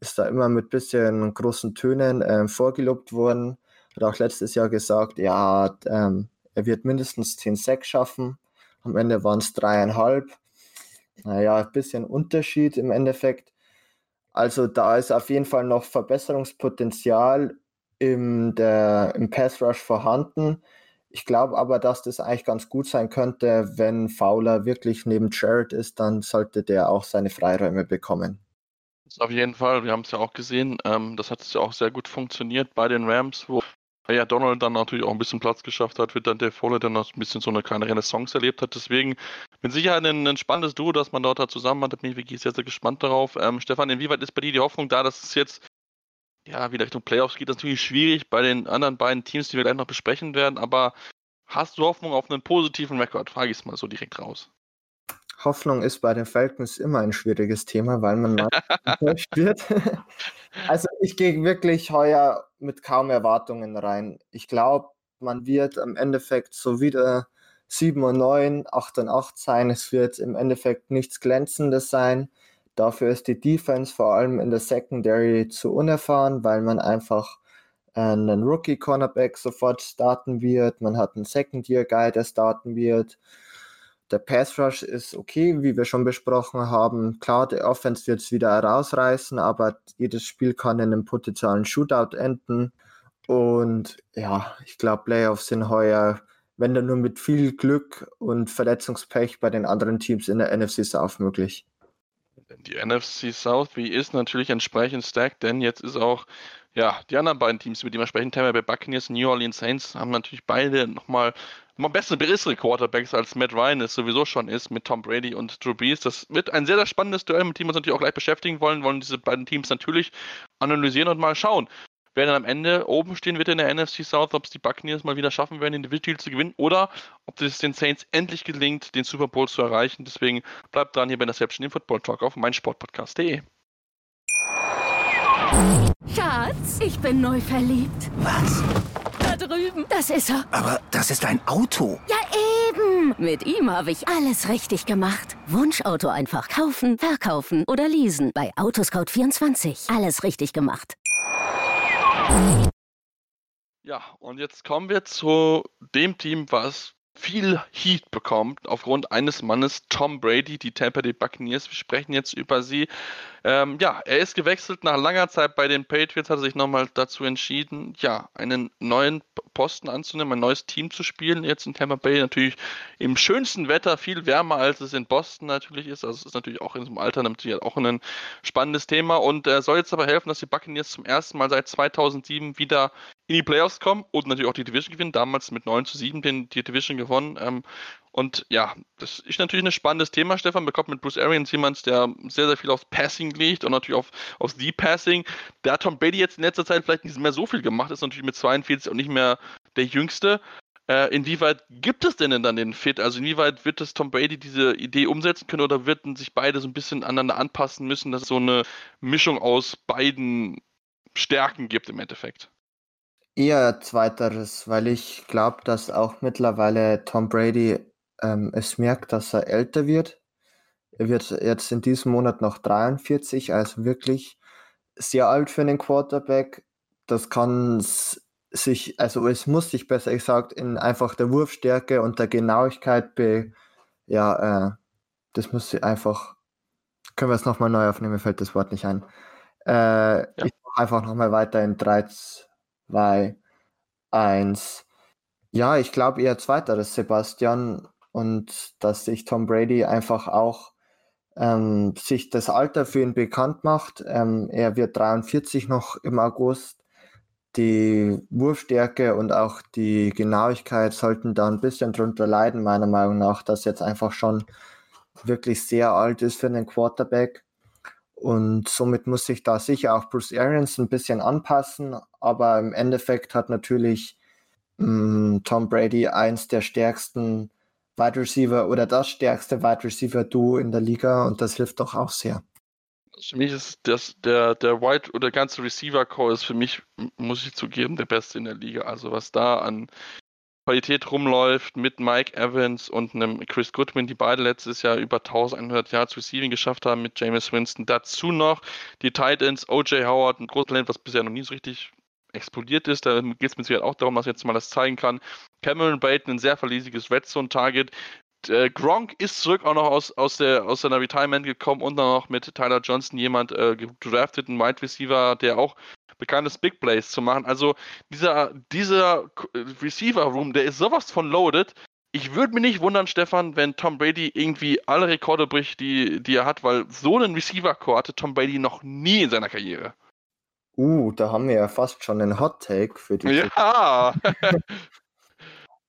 Ist da immer mit bisschen großen Tönen äh, vorgelobt worden. Hat auch letztes Jahr gesagt, ja, ähm, er wird mindestens 10 Sacks schaffen. Am Ende waren es dreieinhalb. Naja, ein bisschen Unterschied im Endeffekt. Also da ist auf jeden Fall noch Verbesserungspotenzial im, der, im Pass Rush vorhanden. Ich glaube aber, dass das eigentlich ganz gut sein könnte, wenn Fowler wirklich neben Jared ist, dann sollte der auch seine Freiräume bekommen. Auf jeden Fall. Wir haben es ja auch gesehen. Ähm, das hat ja auch sehr gut funktioniert bei den Rams, wo ja, Donald dann natürlich auch ein bisschen Platz geschafft hat, wird dann der Fowler dann noch ein bisschen so eine kleine Renaissance erlebt hat. Deswegen mit Sicherheit ein, ein spannendes Duo, das man dort da zusammen hat. Da bin ich wirklich sehr, sehr gespannt darauf. Ähm, Stefan, inwieweit ist bei dir die Hoffnung da, dass es jetzt ja wieder Richtung Playoffs geht? Das ist natürlich schwierig bei den anderen beiden Teams, die wir gleich noch besprechen werden. Aber hast du Hoffnung auf einen positiven Rekord? Frage ich es mal so direkt raus. Hoffnung ist bei den Falcons immer ein schwieriges Thema, weil man mal enttäuscht (laughs) wird. also ich gehe wirklich heuer mit kaum Erwartungen rein. Ich glaube, man wird am Endeffekt so wieder 7 und 9, 8 und 8 sein. Es wird im Endeffekt nichts Glänzendes sein. Dafür ist die Defense vor allem in der Secondary zu unerfahren, weil man einfach einen Rookie-Cornerback sofort starten wird. Man hat einen Second-Year-Guy, der starten wird. Der Pass Rush ist okay, wie wir schon besprochen haben. Klar, der Offense wird es wieder herausreißen, aber jedes Spiel kann in einem potenziellen Shootout enden. Und ja, ich glaube, Playoffs sind heuer, wenn dann nur mit viel Glück und Verletzungspech bei den anderen Teams in der NFC South möglich. Die NFC South, wie ist natürlich entsprechend stacked, denn jetzt ist auch ja, die anderen beiden Teams, über die wir sprechen, Tampa Bay Buccaneers und New Orleans Saints, haben natürlich beide nochmal mal bessere, bessere Quarterbacks als Matt Ryan es sowieso schon ist mit Tom Brady und Drew Brees. Das wird ein sehr, sehr spannendes Duell, mit dem wir uns natürlich auch gleich beschäftigen wollen, wollen diese beiden Teams natürlich analysieren und mal schauen. Wer dann am Ende oben stehen wird in der NFC South, ob es die Buccaneers mal wieder schaffen werden, den Division zu gewinnen oder ob es den Saints endlich gelingt, den Super Bowl zu erreichen. Deswegen bleibt dran hier bei der im Football Talk auf meinsportpodcast.de. Schatz, ich bin neu verliebt. Was? Da drüben. Das ist er. Aber das ist ein Auto. Ja, eben. Mit ihm habe ich alles richtig gemacht. Wunschauto einfach kaufen, verkaufen oder leasen. Bei Autoscout24. Alles richtig gemacht. Ja, und jetzt kommen wir zu dem Team, was viel Heat bekommt aufgrund eines Mannes, Tom Brady, die Tampa Bay Buccaneers. Wir sprechen jetzt über sie. Ähm, ja, er ist gewechselt nach langer Zeit bei den Patriots, hat sich nochmal dazu entschieden, ja, einen neuen Posten anzunehmen, ein neues Team zu spielen. Jetzt in Tampa Bay natürlich im schönsten Wetter, viel wärmer als es in Boston natürlich ist. Also es ist natürlich auch in diesem Alter natürlich auch ein spannendes Thema und er soll jetzt aber helfen, dass die Buccaneers zum ersten Mal seit 2007 wieder in die Playoffs kommen und natürlich auch die Division gewinnen. Damals mit 9 zu 7 den, die Division gewonnen. Ähm, und ja, das ist natürlich ein spannendes Thema, Stefan. Bekommt mit Bruce Arians jemand, der sehr, sehr viel auf Passing liegt und natürlich auf, auf The Passing. Der hat Tom Brady jetzt in letzter Zeit vielleicht nicht mehr so viel gemacht, ist natürlich mit 42 auch nicht mehr der Jüngste. Äh, inwieweit gibt es denn, denn dann den Fit? Also inwieweit wird es Tom Brady diese Idee umsetzen können oder würden sich beide so ein bisschen aneinander anpassen müssen, dass es so eine Mischung aus beiden Stärken gibt im Endeffekt? Eher zweiteres, weil ich glaube, dass auch mittlerweile Tom Brady ähm, es merkt, dass er älter wird. Er wird jetzt in diesem Monat noch 43, also wirklich sehr alt für einen Quarterback. Das kann sich, also es muss sich besser gesagt in einfach der Wurfstärke und der Genauigkeit be, ja, äh, das muss sie einfach, können wir es nochmal neu aufnehmen, mir fällt das Wort nicht ein. Äh, ja. Ich mache einfach nochmal weiter in 3, 2, 1. Ja, ich glaube eher zweiteres, Sebastian. Und dass sich Tom Brady einfach auch ähm, sich das Alter für ihn bekannt macht. Ähm, er wird 43 noch im August. Die Wurfstärke und auch die Genauigkeit sollten da ein bisschen drunter leiden, meiner Meinung nach, dass jetzt einfach schon wirklich sehr alt ist für einen Quarterback. Und somit muss sich da sicher auch Bruce Arians ein bisschen anpassen. Aber im Endeffekt hat natürlich mh, mm, Tom Brady eins der stärksten Wide Receiver oder das stärkste Wide Receiver Duo in der Liga und das hilft doch auch sehr. Für mich ist das der der Wide oder der ganze Receiver Core ist für mich muss ich zugeben der beste in der Liga. Also was da an Qualität rumläuft mit Mike Evans und einem Chris Goodwin, die beide letztes Jahr über 1100 Yards Receiving geschafft haben mit Jameis Winston. Dazu noch die Titans, OJ Howard, ein großes Talent, was bisher noch nie so richtig explodiert ist. Da geht es mit Sicherheit auch darum, dass er jetzt mal das zeigen kann. Cameron Baton, ein sehr verlässliches Red Zone Target. Äh, Gronk ist zurück auch noch aus, aus, der, aus seiner Retirement gekommen und dann noch mit Tyler Johnson jemand äh, gedraftet, ein Wide Receiver, der auch bekannt ist, Big Plays zu machen. Also dieser, dieser Receiver Room, der ist sowas von loaded. Ich würde mich nicht wundern, Stefan, wenn Tom Brady irgendwie alle Rekorde bricht, die, die er hat, weil so einen Receiver-Core hatte Tom Brady noch nie in seiner Karriere. Uh, da haben wir ja fast schon einen Hot Take für die. Ja! (laughs)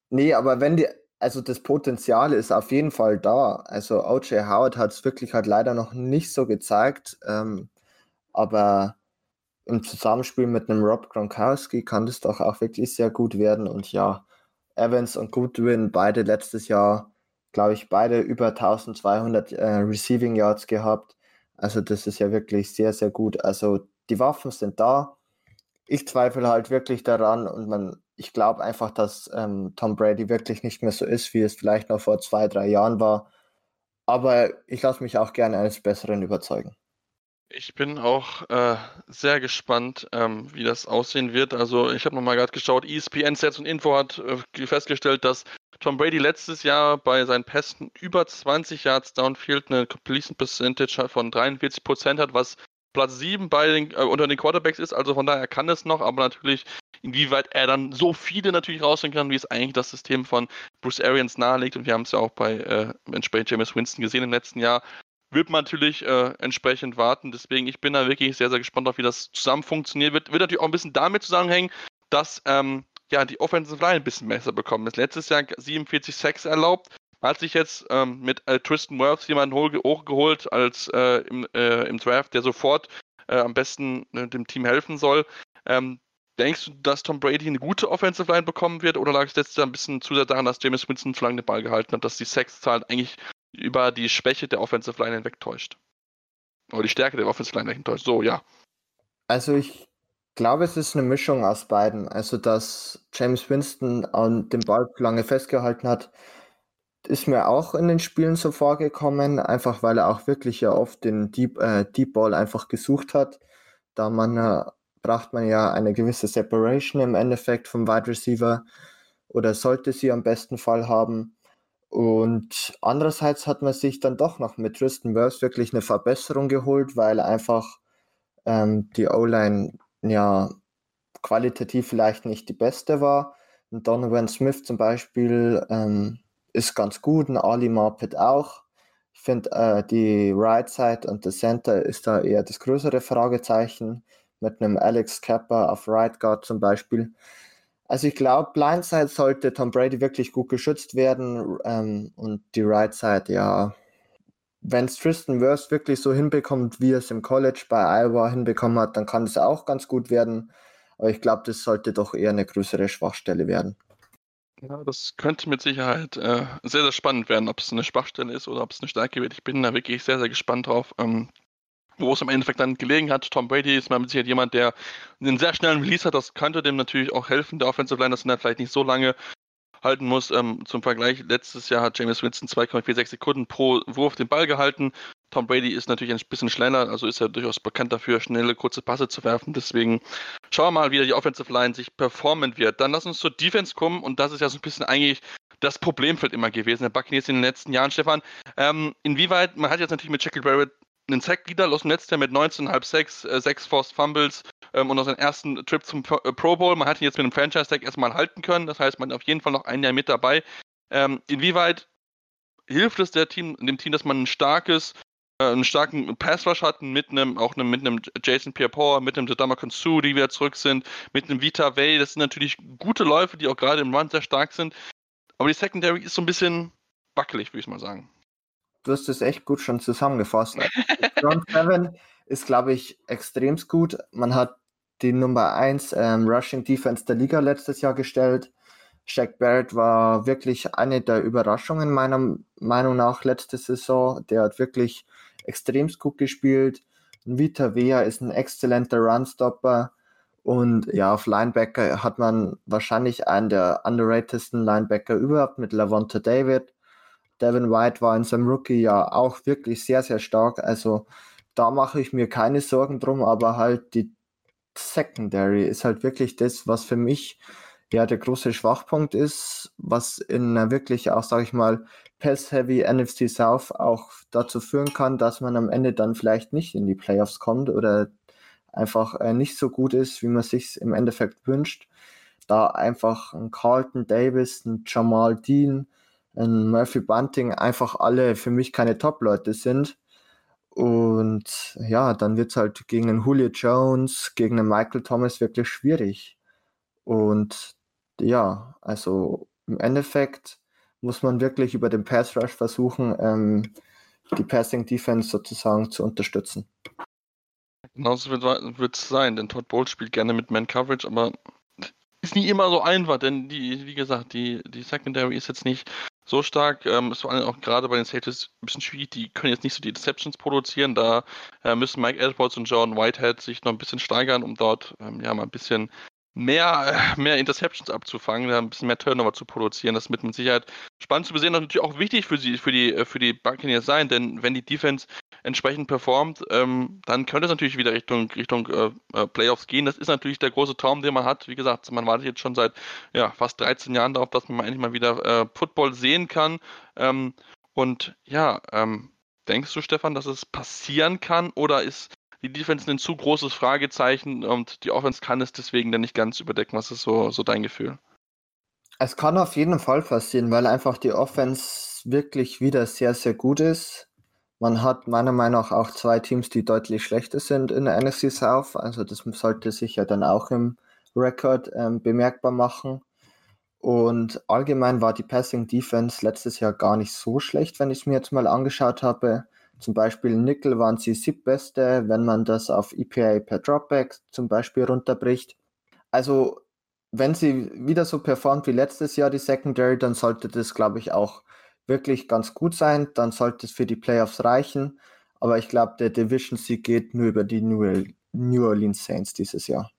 nee, aber wenn die, also das Potenzial ist auf jeden Fall da. Also OJ Howard hat es wirklich halt leider noch nicht so gezeigt. Ähm, aber im Zusammenspiel mit einem Rob Gronkowski kann das doch auch wirklich sehr gut werden. Und ja, Evans und Goodwin, beide letztes Jahr, glaube ich, beide über 1200 äh, Receiving Yards gehabt. Also das ist ja wirklich sehr, sehr gut. Also die Waffen sind da. Ich zweifle halt wirklich daran und man, ich glaube einfach, dass ähm, Tom Brady wirklich nicht mehr so ist, wie es vielleicht noch vor zwei, drei Jahren war. Aber ich lasse mich auch gerne eines Besseren überzeugen. Ich bin auch äh, sehr gespannt, ähm, wie das aussehen wird. Also ich habe nochmal gerade geschaut, ESPN Sets und Info hat äh, festgestellt, dass Tom Brady letztes Jahr bei seinen Pässen über 20 Yards Downfield eine Completion Percentage von 43% hat, was Platz 7 bei den, äh, unter den Quarterbacks ist, also von daher kann es noch, aber natürlich, inwieweit er dann so viele natürlich rausnehmen kann, wie es eigentlich das System von Bruce Arians nahelegt. Und wir haben es ja auch bei äh, entsprechend James Winston gesehen im letzten Jahr. Wird man natürlich äh, entsprechend warten. Deswegen, ich bin da wirklich sehr, sehr gespannt auf, wie das zusammen funktioniert. Wird, wird natürlich auch ein bisschen damit zusammenhängen, dass ähm, ja, die Offensive Line ein bisschen besser bekommen ist. Letztes Jahr 47 Sacks erlaubt, hat sich jetzt ähm, mit äh, Tristan Wirfs jemanden hochgeholt als äh, im, äh, im, Draft, der sofort äh, am besten äh, dem Team helfen soll. Ähm, denkst du, dass Tom Brady eine gute Offensive Line bekommen wird oder lag es jetzt ein bisschen zu sehr daran, dass James Winston zu lange den Ball gehalten hat, dass die Sexzahl eigentlich über die Schwäche der Offensive Line hinwegtäuscht? Oder die Stärke der Offensive Line hinwegtäuscht? So, ja. Also ich glaube, es ist eine Mischung aus beiden. Also, dass James Winston an dem Ball lange festgehalten hat, ist mir auch in den Spielen so vorgekommen, einfach weil er auch wirklich ja oft den Deep, äh, Deep Ball einfach gesucht hat. Da man äh, braucht man ja eine gewisse Separation im Endeffekt vom Wide Receiver oder sollte sie am besten Fall haben. Und andererseits hat man sich dann doch noch mit Tristan Wirfs wirklich eine Verbesserung geholt, weil einfach ähm, die O-Line ja qualitativ vielleicht nicht die beste war. Und Donovan Smith zum Beispiel ähm, ist ganz gut, ein Ali Marpet auch. Ich finde, äh, die Right Side und der Center ist da eher das größere Fragezeichen mit einem Alex Kappa auf Right Guard zum Beispiel. Also ich glaube, Blindside sollte Tom Brady wirklich gut geschützt werden ähm, und die Right Side, ja, wenn es Tristan Wirst wirklich so hinbekommt, wie er es im College bei Iowa hinbekommen hat, dann kann es auch ganz gut werden. Aber ich glaube, das sollte doch eher eine größere Schwachstelle werden. Ja, das könnte mit Sicherheit äh, sehr, sehr spannend werden, ob es eine Schwachstelle ist oder ob es eine Stärke wird. Ich bin da wirklich sehr, sehr gespannt drauf, ähm, wo es im Endeffekt dann gelegen hat. Tom Brady ist mal mit Sicherheit jemand, der einen sehr schnellen Release hat. Das könnte dem natürlich auch helfen, der Offensive Line, dass er vielleicht nicht so lange halten muss. Ähm, zum Vergleich, letztes Jahr hat James Winston 2,46 Sekunden pro Wurf den Ball gehalten. Tom Brady ist natürlich ein bisschen schneller, also ist er durchaus bekannt dafür, schnelle, kurze Passe zu werfen. Deswegen schauen wir mal, wie die Offensive Line sich performen wird. Dann lass uns zur Defense kommen und das ist ja so ein bisschen eigentlich das Problemfeld immer gewesen, der Buccaneers in den letzten Jahren, Stefan. Ähm, inwieweit, man hat jetzt natürlich mit Jackie Barrett einen Sack-Leader aus dem letzten Jahr mit 19,5 Sacks, äh, 6 Forced Fumbles ähm, und aus seinem ersten Trip zum Pro, äh, Pro Bowl. Man hat ihn jetzt mit einem Franchise-Tag erstmal halten können, das heißt, man hat auf jeden Fall noch ein Jahr mit dabei. Ähm, inwieweit hilft es der Team, dem Team, dass man ein starkes äh, einen starken Pass-Rush hatten, mit einem, auch einem, mit einem Jason Pierre-Paul, mit einem Jadama Konsu, die wieder zurück sind, mit einem Vita Way. Das sind natürlich gute Läufe, die auch gerade im Run sehr stark sind. Aber die Secondary ist so ein bisschen wackelig, würde ich mal sagen. Du hast es echt gut schon zusammengefasst. (laughs) Front 7 ist, glaube ich, extremst gut. Man hat die Nummer 1 ähm, Rushing Defense der Liga letztes Jahr gestellt. Shaq Barrett war wirklich eine der Überraschungen meiner Meinung nach letzte Saison. Der hat wirklich extremst gut gespielt. Vita Vea ist ein exzellenter Runstopper. Und ja, auf Linebacker hat man wahrscheinlich einen der underratedsten Linebacker überhaupt mit Lavonta David. Devin White war in seinem Rookie-Jahr auch wirklich sehr, sehr stark. Also da mache ich mir keine Sorgen drum, aber halt die Secondary ist halt wirklich das, was für mich ja der große Schwachpunkt ist, was in einer wirklich auch, sage ich mal, Pass-Heavy NFC South auch dazu führen kann, dass man am Ende dann vielleicht nicht in die Playoffs kommt oder einfach äh, nicht so gut ist, wie man sich im Endeffekt wünscht. Da einfach ein Carlton Davis, ein Jamal Dean, ein Murphy Bunting einfach alle für mich keine Top-Leute sind. Und ja, dann wird es halt gegen einen Julio Jones, gegen einen Michael Thomas wirklich schwierig. Und ja, also im Endeffekt muss man wirklich über den Pass Rush versuchen, ähm, die Passing Defense sozusagen zu unterstützen. Genauso wird es sein, denn Todd Bowles spielt gerne mit Man Coverage, aber ist nie immer so einfach, denn die, wie gesagt, die, die Secondary ist jetzt nicht so stark. Ähm, ist vor allem auch gerade bei den Safeties ein bisschen schwierig. Die können jetzt nicht so die Deceptions produzieren. Da äh, müssen Mike Edwards und Jordan Whitehead sich noch ein bisschen steigern, um dort ähm, ja mal ein bisschen mehr, mehr Interceptions abzufangen, ein bisschen mehr Turnover zu produzieren. Das wird mit Sicherheit spannend zu besehen und natürlich auch wichtig für, sie, für, die, für die Buccaneers sein, denn wenn die Defense entsprechend performt, ähm, dann könnte es natürlich wieder Richtung, Richtung äh, äh, Playoffs gehen. Das ist natürlich der große Traum, den man hat. Wie gesagt, man wartet jetzt schon seit ja, fast 13 Jahren darauf, dass man endlich mal wieder äh, Football sehen kann. Ähm, und ja, ähm, denkst du, Stefan, dass es passieren kann oder ist die Defense ein zu großes Fragezeichen und die Offense kann es deswegen dann nicht ganz überdecken. Was ist so, so dein Gefühl? Es kann auf jeden Fall passieren, weil einfach die Offense wirklich wieder sehr, sehr gut ist. Man hat meiner Meinung nach auch zwei Teams, die deutlich schlechter sind in der NFC South. Also das sollte sich ja dann auch im Rekord ähm, bemerkbar machen. Und allgemein war die Passing Defense letztes Jahr gar nicht so schlecht, wenn ich es mir jetzt mal angeschaut habe. Zum Beispiel Nickel waren sie siebtbeste, wenn man das auf EPA per Dropback zum Beispiel runterbricht. Also wenn sie wieder so performt wie letztes Jahr die Secondary, dann sollte das, glaube ich, auch wirklich ganz gut sein. Dann sollte es für die Playoffs reichen. Aber ich glaube, der Division Sieg geht nur über die New Orleans Saints dieses Jahr.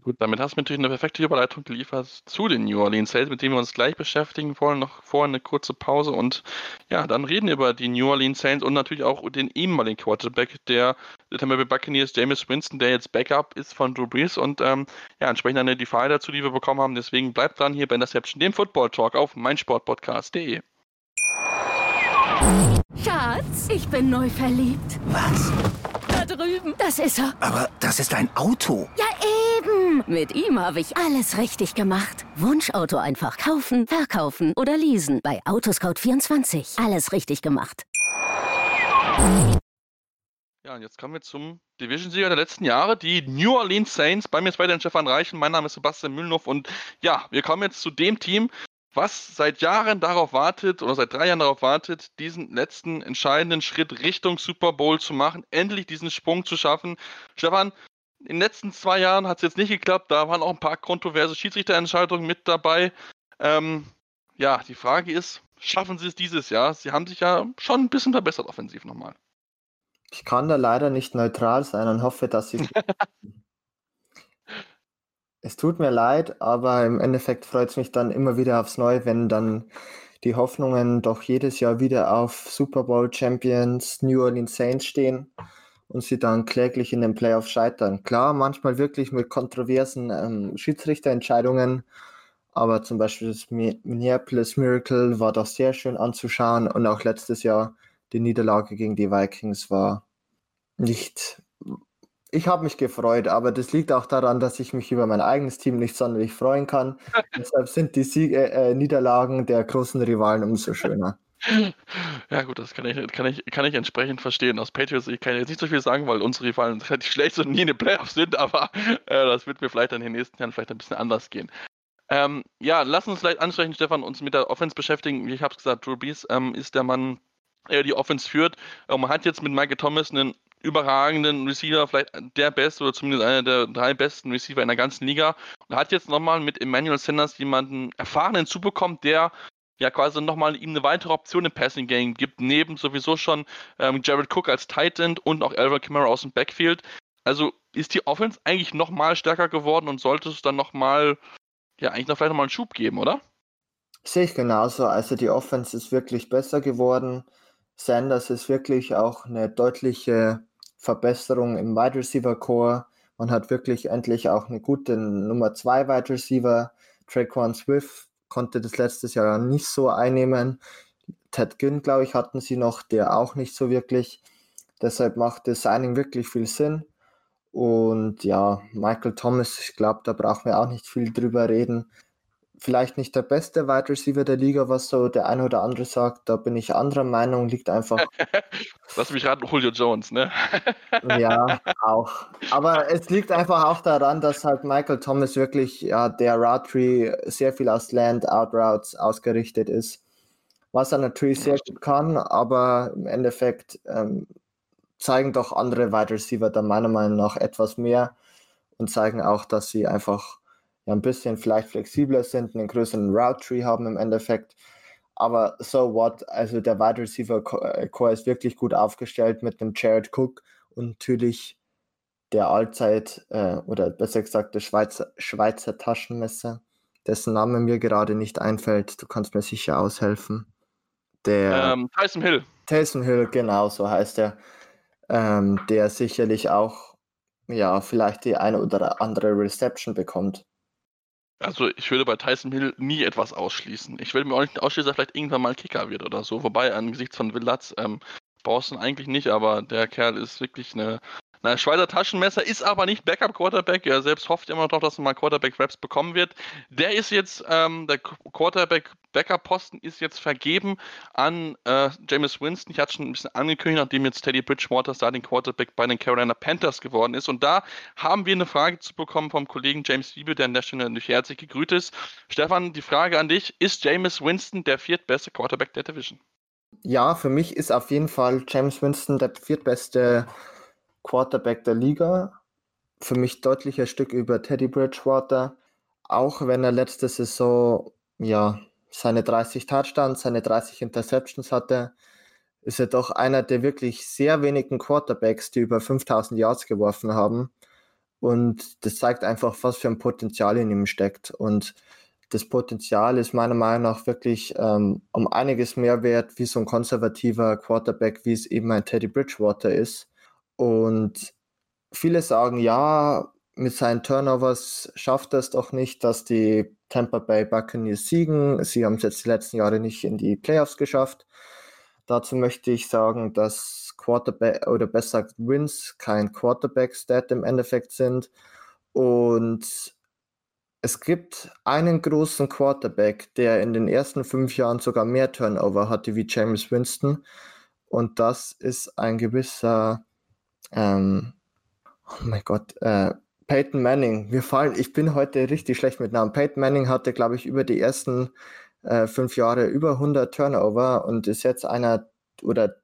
Gut, damit hast du natürlich eine perfekte Überleitung geliefert zu den New Orleans Saints, mit denen wir uns gleich beschäftigen wollen. Noch vorher eine kurze Pause und ja, dann reden wir über die New Orleans Saints und natürlich auch den ehemaligen Quarterback der Tampa Bay Buccaneers, James Winston, der jetzt Backup ist von Drew Brees und ähm, ja, entsprechend eine Defy dazu, die wir bekommen haben. Deswegen bleibt dran hier bei Interception, dem Football Talk auf meinsportpodcast.de. Schatz, ich bin neu verliebt. Was? Da drüben. Das ist er. Aber das ist ein Auto. Ja, eben. Mit ihm habe ich alles richtig gemacht. Wunschauto einfach kaufen, verkaufen oder leasen. Bei Autoscout24. Alles richtig gemacht. Ja, und jetzt kommen wir zum Division-Sieger der letzten Jahre, die New Orleans Saints. Bei mir ist weiterhin Stefan Reichen, mein Name ist Sebastian Mühlenhoff und ja, wir kommen jetzt zu dem Team, was seit Jahren darauf wartet oder seit drei Jahren darauf wartet, diesen letzten entscheidenden Schritt Richtung Super Bowl zu machen, endlich diesen Sprung zu schaffen. Stefan, in den letzten zwei Jahren hat es jetzt nicht geklappt, da waren auch ein paar kontroverse Schiedsrichterentscheidungen mit dabei. Ähm, ja, die Frage ist, schaffen sie es dieses Jahr? Sie haben sich ja schon ein bisschen verbessert offensiv nochmal. Ich kann da leider nicht neutral sein und hoffe, dass sie (laughs) Es tut mir leid, aber im Endeffekt freut es mich dann immer wieder aufs Neue, wenn dann die Hoffnungen doch jedes Jahr wieder auf Super Bowl Champions New Orleans Saints stehen und sie dann kläglich in den Playoffs scheitern. Klar, manchmal wirklich mit kontroversen ähm, Schiedsrichterentscheidungen, aber zum Beispiel das Minneapolis Miracle war doch sehr schön anzuschauen und auch letztes Jahr die Niederlage gegen die Vikings war nicht ich habe mich gefreut, aber das liegt auch daran, dass ich mich über mein eigenes Team nicht sonderlich freuen kann. (laughs) Deshalb sind die Siege, äh, Niederlagen der großen Rivalen umso schöner. Ja gut, das kann ich, kann ich, kann ich entsprechend verstehen. Aus Patriots, ich kann jetzt nicht so viel sagen, weil unsere Rivalen relativ schlecht und nie in den Playoffs sind, (laughs) aber äh, das wird mir vielleicht in den nächsten Jahren vielleicht ein bisschen anders gehen. Ähm, ja, lass uns vielleicht ansprechen, Stefan, uns mit der Offense beschäftigen. Wie ich habe es gesagt, Drew Brees ähm, ist der Mann, der die Offense führt. Ähm, man hat jetzt mit Michael Thomas einen überragenden Receiver, vielleicht der beste oder zumindest einer der drei besten Receiver in der ganzen Liga. Und hat jetzt nochmal mit Emmanuel Sanders jemanden erfahrenen hinzubekommen, der ja quasi nochmal ihm eine weitere Option im Passing Game gibt, neben sowieso schon ähm, Jared Cook als Tight End und auch Alvin Kamara aus dem Backfield. Also ist die Offense eigentlich nochmal stärker geworden und sollte es dann nochmal, ja, eigentlich noch vielleicht nochmal einen Schub geben, oder? Sehe ich genauso. Also die Offense ist wirklich besser geworden. Sanders ist wirklich auch eine deutliche Verbesserung im Wide Receiver Core. Man hat wirklich endlich auch eine gute Nummer 2 Wide Receiver. Traquan Swift konnte das letztes Jahr nicht so einnehmen. Ted Ginn, glaube ich, hatten sie noch, der auch nicht so wirklich. Deshalb macht das Signing wirklich viel Sinn. Und ja, Michael Thomas, ich glaube, da brauchen wir auch nicht viel drüber reden vielleicht nicht der beste Wide Receiver der Liga, was so der eine oder andere sagt. Da bin ich anderer Meinung, liegt einfach. (laughs) Lass mich raten, Julio Jones, ne? (laughs) ja, auch. Aber es liegt einfach auch daran, dass halt Michael Thomas wirklich, ja, der Route sehr viel aus Land, Out Routes ausgerichtet ist. Was er natürlich sehr gut kann, aber im Endeffekt ähm, zeigen doch andere Wide Receiver da meiner Meinung nach etwas mehr und zeigen auch, dass sie einfach ja ein bisschen vielleicht flexibler sind, einen größeren Route Tree haben im Endeffekt. Aber so what, also der Wide Receiver äh, Core ist wirklich gut aufgestellt mit dem Jared Cook und natürlich der Allzeit äh, oder besser gesagt der Schweizer, Schweizer Taschenmesser, dessen Name mir gerade nicht einfällt. Du kannst mir sicher aushelfen. Der ähm, Tyson Hill. Tyson Hill, genau, so heißt er. Ähm, der sicherlich auch ja vielleicht die eine oder andere Reception bekommt. Also ich würde bei Tyson Hill nie etwas ausschließen. Ich würde mir auch nicht ausschließen, dass er vielleicht irgendwann mal Kicker wird oder so. Wobei angesichts von Villatz ähm, brauchst du eigentlich nicht, aber der Kerl ist wirklich eine na, Schweizer Taschenmesser ist aber nicht Backup-Quarterback. Er selbst hofft immer noch, dass er mal Quarterback-Raps bekommen wird. Der ist jetzt, ähm, der Quarterback-Backup-Posten ist jetzt vergeben an äh, James Winston. Ich hatte schon ein bisschen angekündigt, nachdem jetzt Teddy Bridgewater Starting Quarterback bei den Carolina Panthers geworden ist. Und da haben wir eine Frage zu bekommen vom Kollegen James Wiebe, der an der natürlich herzlich gegrüßt ist. Stefan, die Frage an dich: Ist James Winston der viertbeste Quarterback der Division? Ja, für mich ist auf jeden Fall James Winston der viertbeste Quarterback der Liga. Für mich deutlich ein Stück über Teddy Bridgewater. Auch wenn er letzte Saison ja seine 30 Touchdowns, seine 30 Interceptions hatte, ist er doch einer der wirklich sehr wenigen Quarterbacks, die über 5000 Yards geworfen haben. Und das zeigt einfach, was für ein Potenzial in ihm steckt. Und das Potenzial ist meiner Meinung nach wirklich ähm, um einiges mehr wert, wie so ein konservativer Quarterback, wie es eben ein Teddy Bridgewater ist. Und viele sagen, ja, mit seinen Turnovers schafft er es doch nicht, dass die Tampa Bay Buccaneers siegen. Sie haben es jetzt die letzten Jahre nicht in die Playoffs geschafft. Dazu möchte ich sagen, dass Quarterback oder besser gesagt Wins kein Quarterback-Stat im Endeffekt sind. Und es gibt einen großen Quarterback, der in den ersten fünf Jahren sogar mehr Turnover hatte wie James Winston. Und das ist ein gewisser ähm, oh mein Gott, äh, Peyton Manning. Wir fallen, ich bin heute richtig schlecht mit Namen. Peyton Manning hatte, glaube ich, über die ersten äh, fünf Jahre über 100 Turnover und ist jetzt einer oder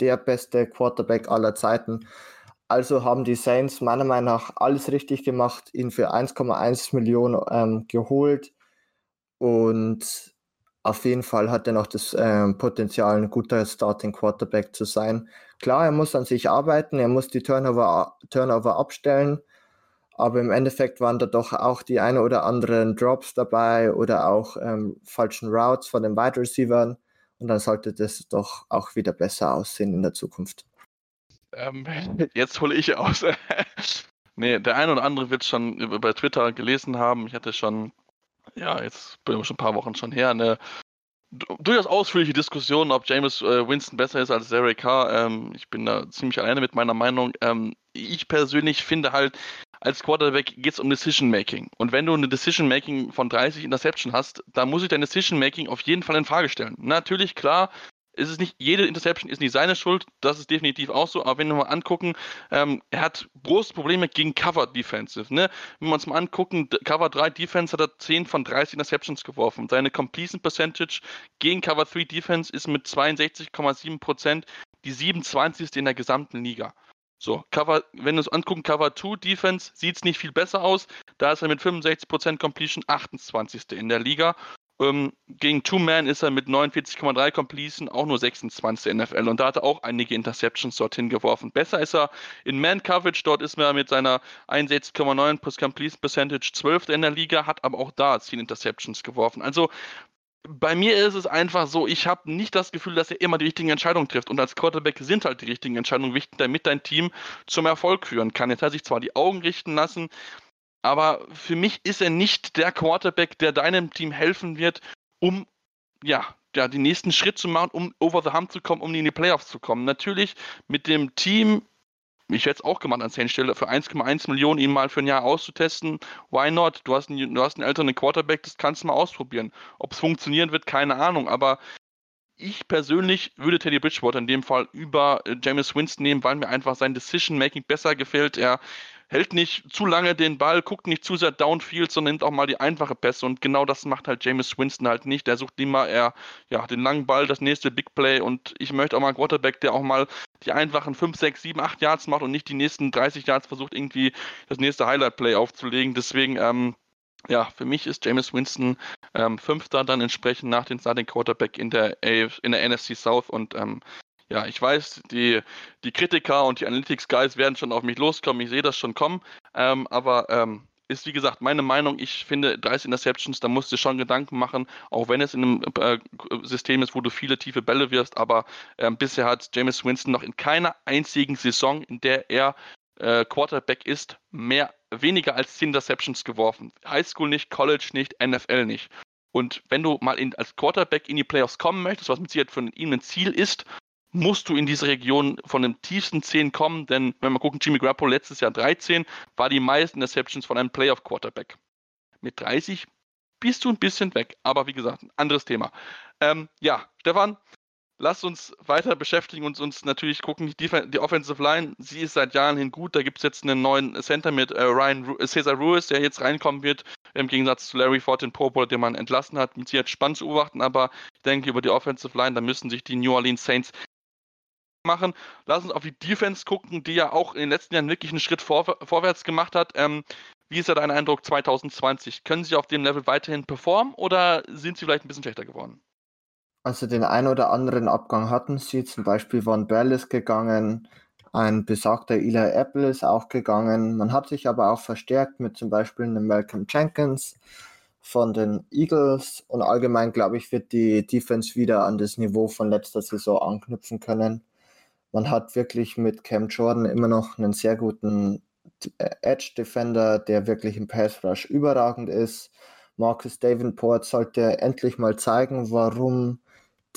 der beste Quarterback aller Zeiten. Also haben die Saints meiner Meinung nach alles richtig gemacht, ihn für 1,1 Millionen ähm, geholt und auf jeden Fall hat er noch das äh, Potenzial, ein guter Starting Quarterback zu sein. Klar, er muss an sich arbeiten, er muss die Turnover, Turnover abstellen, aber im Endeffekt waren da doch auch die eine oder anderen Drops dabei oder auch ähm, falschen Routes von den Wide Receivers und dann sollte das doch auch wieder besser aussehen in der Zukunft. Ähm, (laughs) jetzt hole ich aus. (laughs) nee, der eine oder andere wird schon bei Twitter gelesen haben. Ich hatte schon ja, jetzt bin ich schon ein paar Wochen schon her, eine durchaus ausführliche Diskussion, ob James äh, Winston besser ist als Derek Carr. Ähm, ich bin da ziemlich alleine mit meiner Meinung. Ähm, ich persönlich finde halt, als Quarterback geht es um Decision Making. Und wenn du eine Decision Making von 30 Interception hast, dann muss ich dein Decision Making auf jeden Fall in Frage stellen. Natürlich, klar, ist es nicht, jede Interception ist nicht seine Schuld, das ist definitiv auch so, aber wenn wir mal angucken, ähm, er hat große Probleme gegen Cover Defensive, ne? Wenn wir uns mal angucken, Cover 3 Defense hat er 10 von 30 Interceptions geworfen. Seine Completion Percentage gegen Cover 3 Defense ist mit 62,7% die 27. in der gesamten Liga. So, Cover, wenn wir uns angucken, Cover 2 Defense sieht es nicht viel besser aus. Da ist er mit 65% Completion 28. in der Liga. Ähm, gegen Two-Man ist er mit 49,3 Completion auch nur 26. NFL und da hat er auch einige Interceptions dorthin geworfen. Besser ist er in Man-Coverage, dort ist er mit seiner 61,9 plus Completion Percentage 12. in der Liga, hat aber auch da 10 Interceptions geworfen. Also bei mir ist es einfach so, ich habe nicht das Gefühl, dass er immer die richtigen Entscheidungen trifft. Und als Quarterback sind halt die richtigen Entscheidungen wichtig, damit dein Team zum Erfolg führen kann. Jetzt hat er sich zwar die Augen richten lassen, aber für mich ist er nicht der Quarterback, der deinem Team helfen wird, um ja, ja, den nächsten Schritt zu machen, um over the hump zu kommen, um in die Playoffs zu kommen. Natürlich mit dem Team ich hätte es auch gemacht an seiner Stelle, für 1,1 Millionen ihn mal für ein Jahr auszutesten. Why not? Du hast einen, du hast einen älteren Quarterback, das kannst du mal ausprobieren. Ob es funktionieren wird, keine Ahnung. Aber ich persönlich würde Teddy Bridgewater in dem Fall über äh, James Winston nehmen, weil mir einfach sein Decision-Making besser gefällt. Er hält nicht zu lange den Ball, guckt nicht zu sehr downfield, sondern nimmt auch mal die einfache Pässe. Und genau das macht halt James Winston halt nicht. Der sucht immer eher ja, den langen Ball, das nächste Big Play. Und ich möchte auch mal einen Quarterback, der auch mal die einfachen 5, 6, 7, 8 Yards macht und nicht die nächsten 30 Yards versucht, irgendwie das nächste Highlight-Play aufzulegen. Deswegen, ähm, ja, für mich ist James Winston ähm, Fünfter dann entsprechend nach dem Starting Quarterback in der, in der NFC South und ähm, ja, ich weiß, die, die Kritiker und die Analytics Guys werden schon auf mich loskommen. Ich sehe das schon kommen. Ähm, aber ähm, ist wie gesagt meine Meinung. Ich finde 30 Interceptions, da musst du schon Gedanken machen, auch wenn es in einem äh, System ist, wo du viele tiefe Bälle wirst. Aber ähm, bisher hat James Winston noch in keiner einzigen Saison, in der er äh, Quarterback ist, mehr weniger als 10 Interceptions geworfen. Highschool nicht, College nicht, NFL nicht. Und wenn du mal in, als Quarterback in die Playoffs kommen möchtest, was mit Sicherheit von ihm ein Ziel ist, musst du in diese Region von den tiefsten 10 kommen, denn wenn wir gucken, Jimmy Garoppolo letztes Jahr 13, war die meisten Interceptions von einem Playoff-Quarterback. Mit 30 bist du ein bisschen weg, aber wie gesagt, ein anderes Thema. Ähm, ja, Stefan, lass uns weiter beschäftigen und uns natürlich gucken, die, die Offensive Line, sie ist seit Jahren hin gut, da gibt es jetzt einen neuen Center mit äh, Ryan Ru äh, Cesar Ruiz, der jetzt reinkommen wird, im Gegensatz zu Larry Ford, den Pro den man entlassen hat, mit jetzt spannend zu beobachten, aber ich denke, über die Offensive Line, da müssen sich die New Orleans Saints machen. Lass uns auf die Defense gucken, die ja auch in den letzten Jahren wirklich einen Schritt vor, vorwärts gemacht hat. Ähm, wie ist da dein Eindruck 2020? Können sie auf dem Level weiterhin performen oder sind sie vielleicht ein bisschen schlechter geworden? Also den einen oder anderen Abgang hatten sie. Zum Beispiel Von Bell ist gegangen, ein besagter Eli Apple ist auch gegangen. Man hat sich aber auch verstärkt mit zum Beispiel einem Malcolm Jenkins von den Eagles und allgemein glaube ich, wird die Defense wieder an das Niveau von letzter Saison anknüpfen können man hat wirklich mit Cam Jordan immer noch einen sehr guten äh, Edge Defender, der wirklich im Pass Rush überragend ist. Marcus Davenport sollte endlich mal zeigen, warum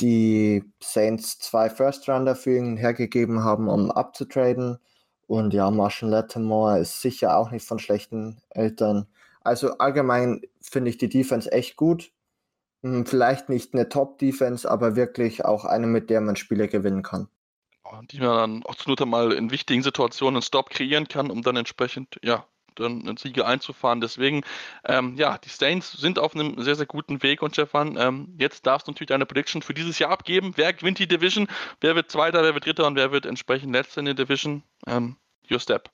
die Saints zwei First Rounder für ihn hergegeben haben, um abzutraden. Und ja, Marshall Lattimore ist sicher auch nicht von schlechten Eltern. Also allgemein finde ich die Defense echt gut. Hm, vielleicht nicht eine Top-Defense, aber wirklich auch eine, mit der man Spiele gewinnen kann die man dann auch zu Not mal in wichtigen Situationen einen Stop kreieren kann, um dann entsprechend, ja, dann einen Sieger einzufahren. Deswegen, ähm, ja, die Saints sind auf einem sehr, sehr guten Weg und Stefan, ähm, jetzt darfst du natürlich deine Prediction für dieses Jahr abgeben. Wer gewinnt die Division? Wer wird Zweiter, wer wird Dritter und wer wird entsprechend Letzter in der Division? Ähm, your step.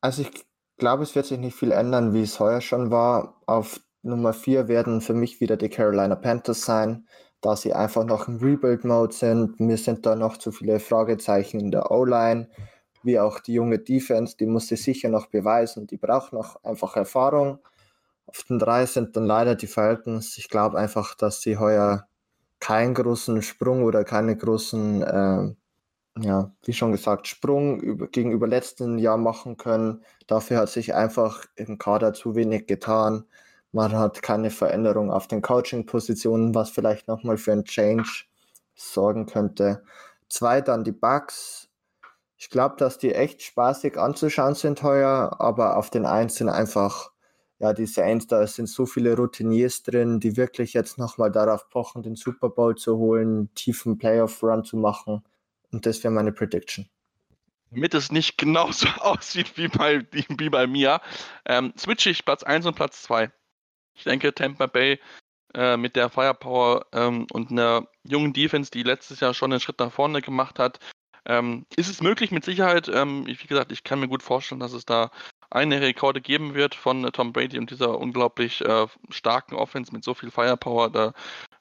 Also ich glaube, es wird sich nicht viel ändern, wie es heuer schon war. Auf Nummer 4 werden für mich wieder die Carolina Panthers sein da sie einfach noch im Rebuild-Mode sind. Mir sind da noch zu viele Fragezeichen in der O-Line, wie auch die junge Defense, die muss sie sicher noch beweisen. Die braucht noch einfach Erfahrung. Auf den drei sind dann leider die Falcons. Ich glaube einfach, dass sie heuer keinen großen Sprung oder keine großen, äh, ja, wie schon gesagt, Sprung über, gegenüber letzten Jahr machen können. Dafür hat sich einfach im Kader zu wenig getan. Man hat keine Veränderung auf den Coaching-Positionen, was vielleicht nochmal für einen Change sorgen könnte. Zwei, dann die Bugs. Ich glaube, dass die echt spaßig anzuschauen sind heuer, aber auf den einen sind einfach ja, die Saints, da sind so viele Routiniers drin, die wirklich jetzt nochmal darauf pochen, den Super Bowl zu holen, tiefen Playoff-Run zu machen. Und das wäre meine Prediction. Damit es nicht genauso (laughs) aussieht wie bei, wie bei mir, ähm, switche ich Platz 1 und Platz 2. Ich denke, Tampa Bay äh, mit der Firepower ähm, und einer jungen Defense, die letztes Jahr schon einen Schritt nach vorne gemacht hat, ähm, ist es möglich mit Sicherheit. Ähm, wie gesagt, ich kann mir gut vorstellen, dass es da eine Rekorde geben wird von äh, Tom Brady und dieser unglaublich äh, starken Offense mit so viel Firepower. Da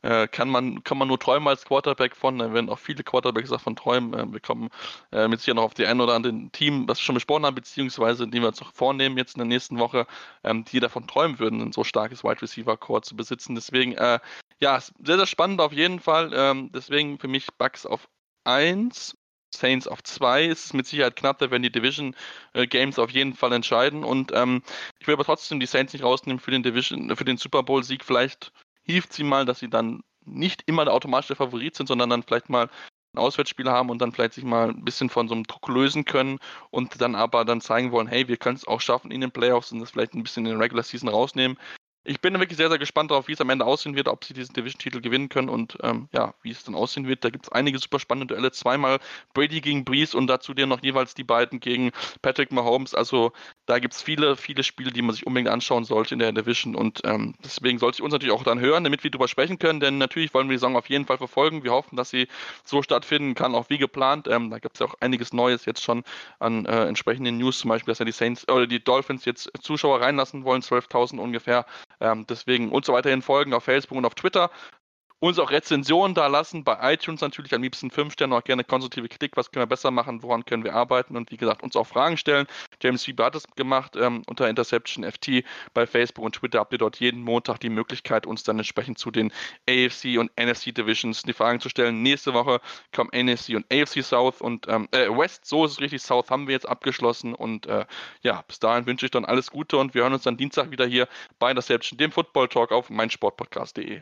äh, kann, man, kann man nur träumen als Quarterback von. Da werden auch viele Quarterbacks davon träumen. Äh, wir kommen äh, mit sicher noch auf die ein oder anderen Team, was wir schon besprochen haben, beziehungsweise die wir uns noch vornehmen jetzt in der nächsten Woche, ähm, die davon träumen würden, ein so starkes Wide Receiver Core zu besitzen. Deswegen, äh, ja, sehr, sehr spannend auf jeden Fall. Ähm, deswegen für mich Bugs auf 1 Saints auf 2 ist mit Sicherheit knapp, da werden die Division äh, Games auf jeden Fall entscheiden. Und ähm, ich will aber trotzdem die Saints nicht rausnehmen für den Division, für den Super Bowl-Sieg. Vielleicht hilft sie mal, dass sie dann nicht immer der automatische Favorit sind, sondern dann vielleicht mal ein Auswärtsspiel haben und dann vielleicht sich mal ein bisschen von so einem Druck lösen können und dann aber dann zeigen wollen, hey, wir können es auch schaffen in den Playoffs und das vielleicht ein bisschen in den Regular Season rausnehmen ich bin wirklich sehr, sehr gespannt darauf, wie es am Ende aussehen wird, ob sie diesen Division-Titel gewinnen können und ähm, ja, wie es dann aussehen wird. Da gibt es einige super spannende Duelle. Zweimal Brady gegen Breeze und dazu dir noch jeweils die beiden gegen Patrick Mahomes. Also da gibt es viele, viele Spiele, die man sich unbedingt anschauen sollte in der Division und ähm, deswegen sollte ich uns natürlich auch dann hören, damit wir darüber sprechen können, denn natürlich wollen wir die Saison auf jeden Fall verfolgen. Wir hoffen, dass sie so stattfinden kann, auch wie geplant. Ähm, da gibt es ja auch einiges Neues jetzt schon an äh, entsprechenden News, zum Beispiel, dass ja die Saints oder die Dolphins jetzt Zuschauer reinlassen wollen, 12.000 ungefähr. Ähm, deswegen uns weiterhin folgen auf Facebook und auf Twitter. Uns auch Rezensionen da lassen, bei iTunes natürlich am liebsten 5 Sterne, auch gerne konstruktive Kritik, was können wir besser machen, woran können wir arbeiten und wie gesagt, uns auch Fragen stellen. James Weber hat es gemacht ähm, unter Interception FT bei Facebook und Twitter habt ihr dort jeden Montag die Möglichkeit, uns dann entsprechend zu den AFC und NFC Divisions die Fragen zu stellen. Nächste Woche kommen NFC und AFC South und ähm, äh, West, so ist es richtig, South haben wir jetzt abgeschlossen und äh, ja, bis dahin wünsche ich dann alles Gute und wir hören uns dann Dienstag wieder hier bei Interception, dem Football Talk auf meinsportpodcast.de.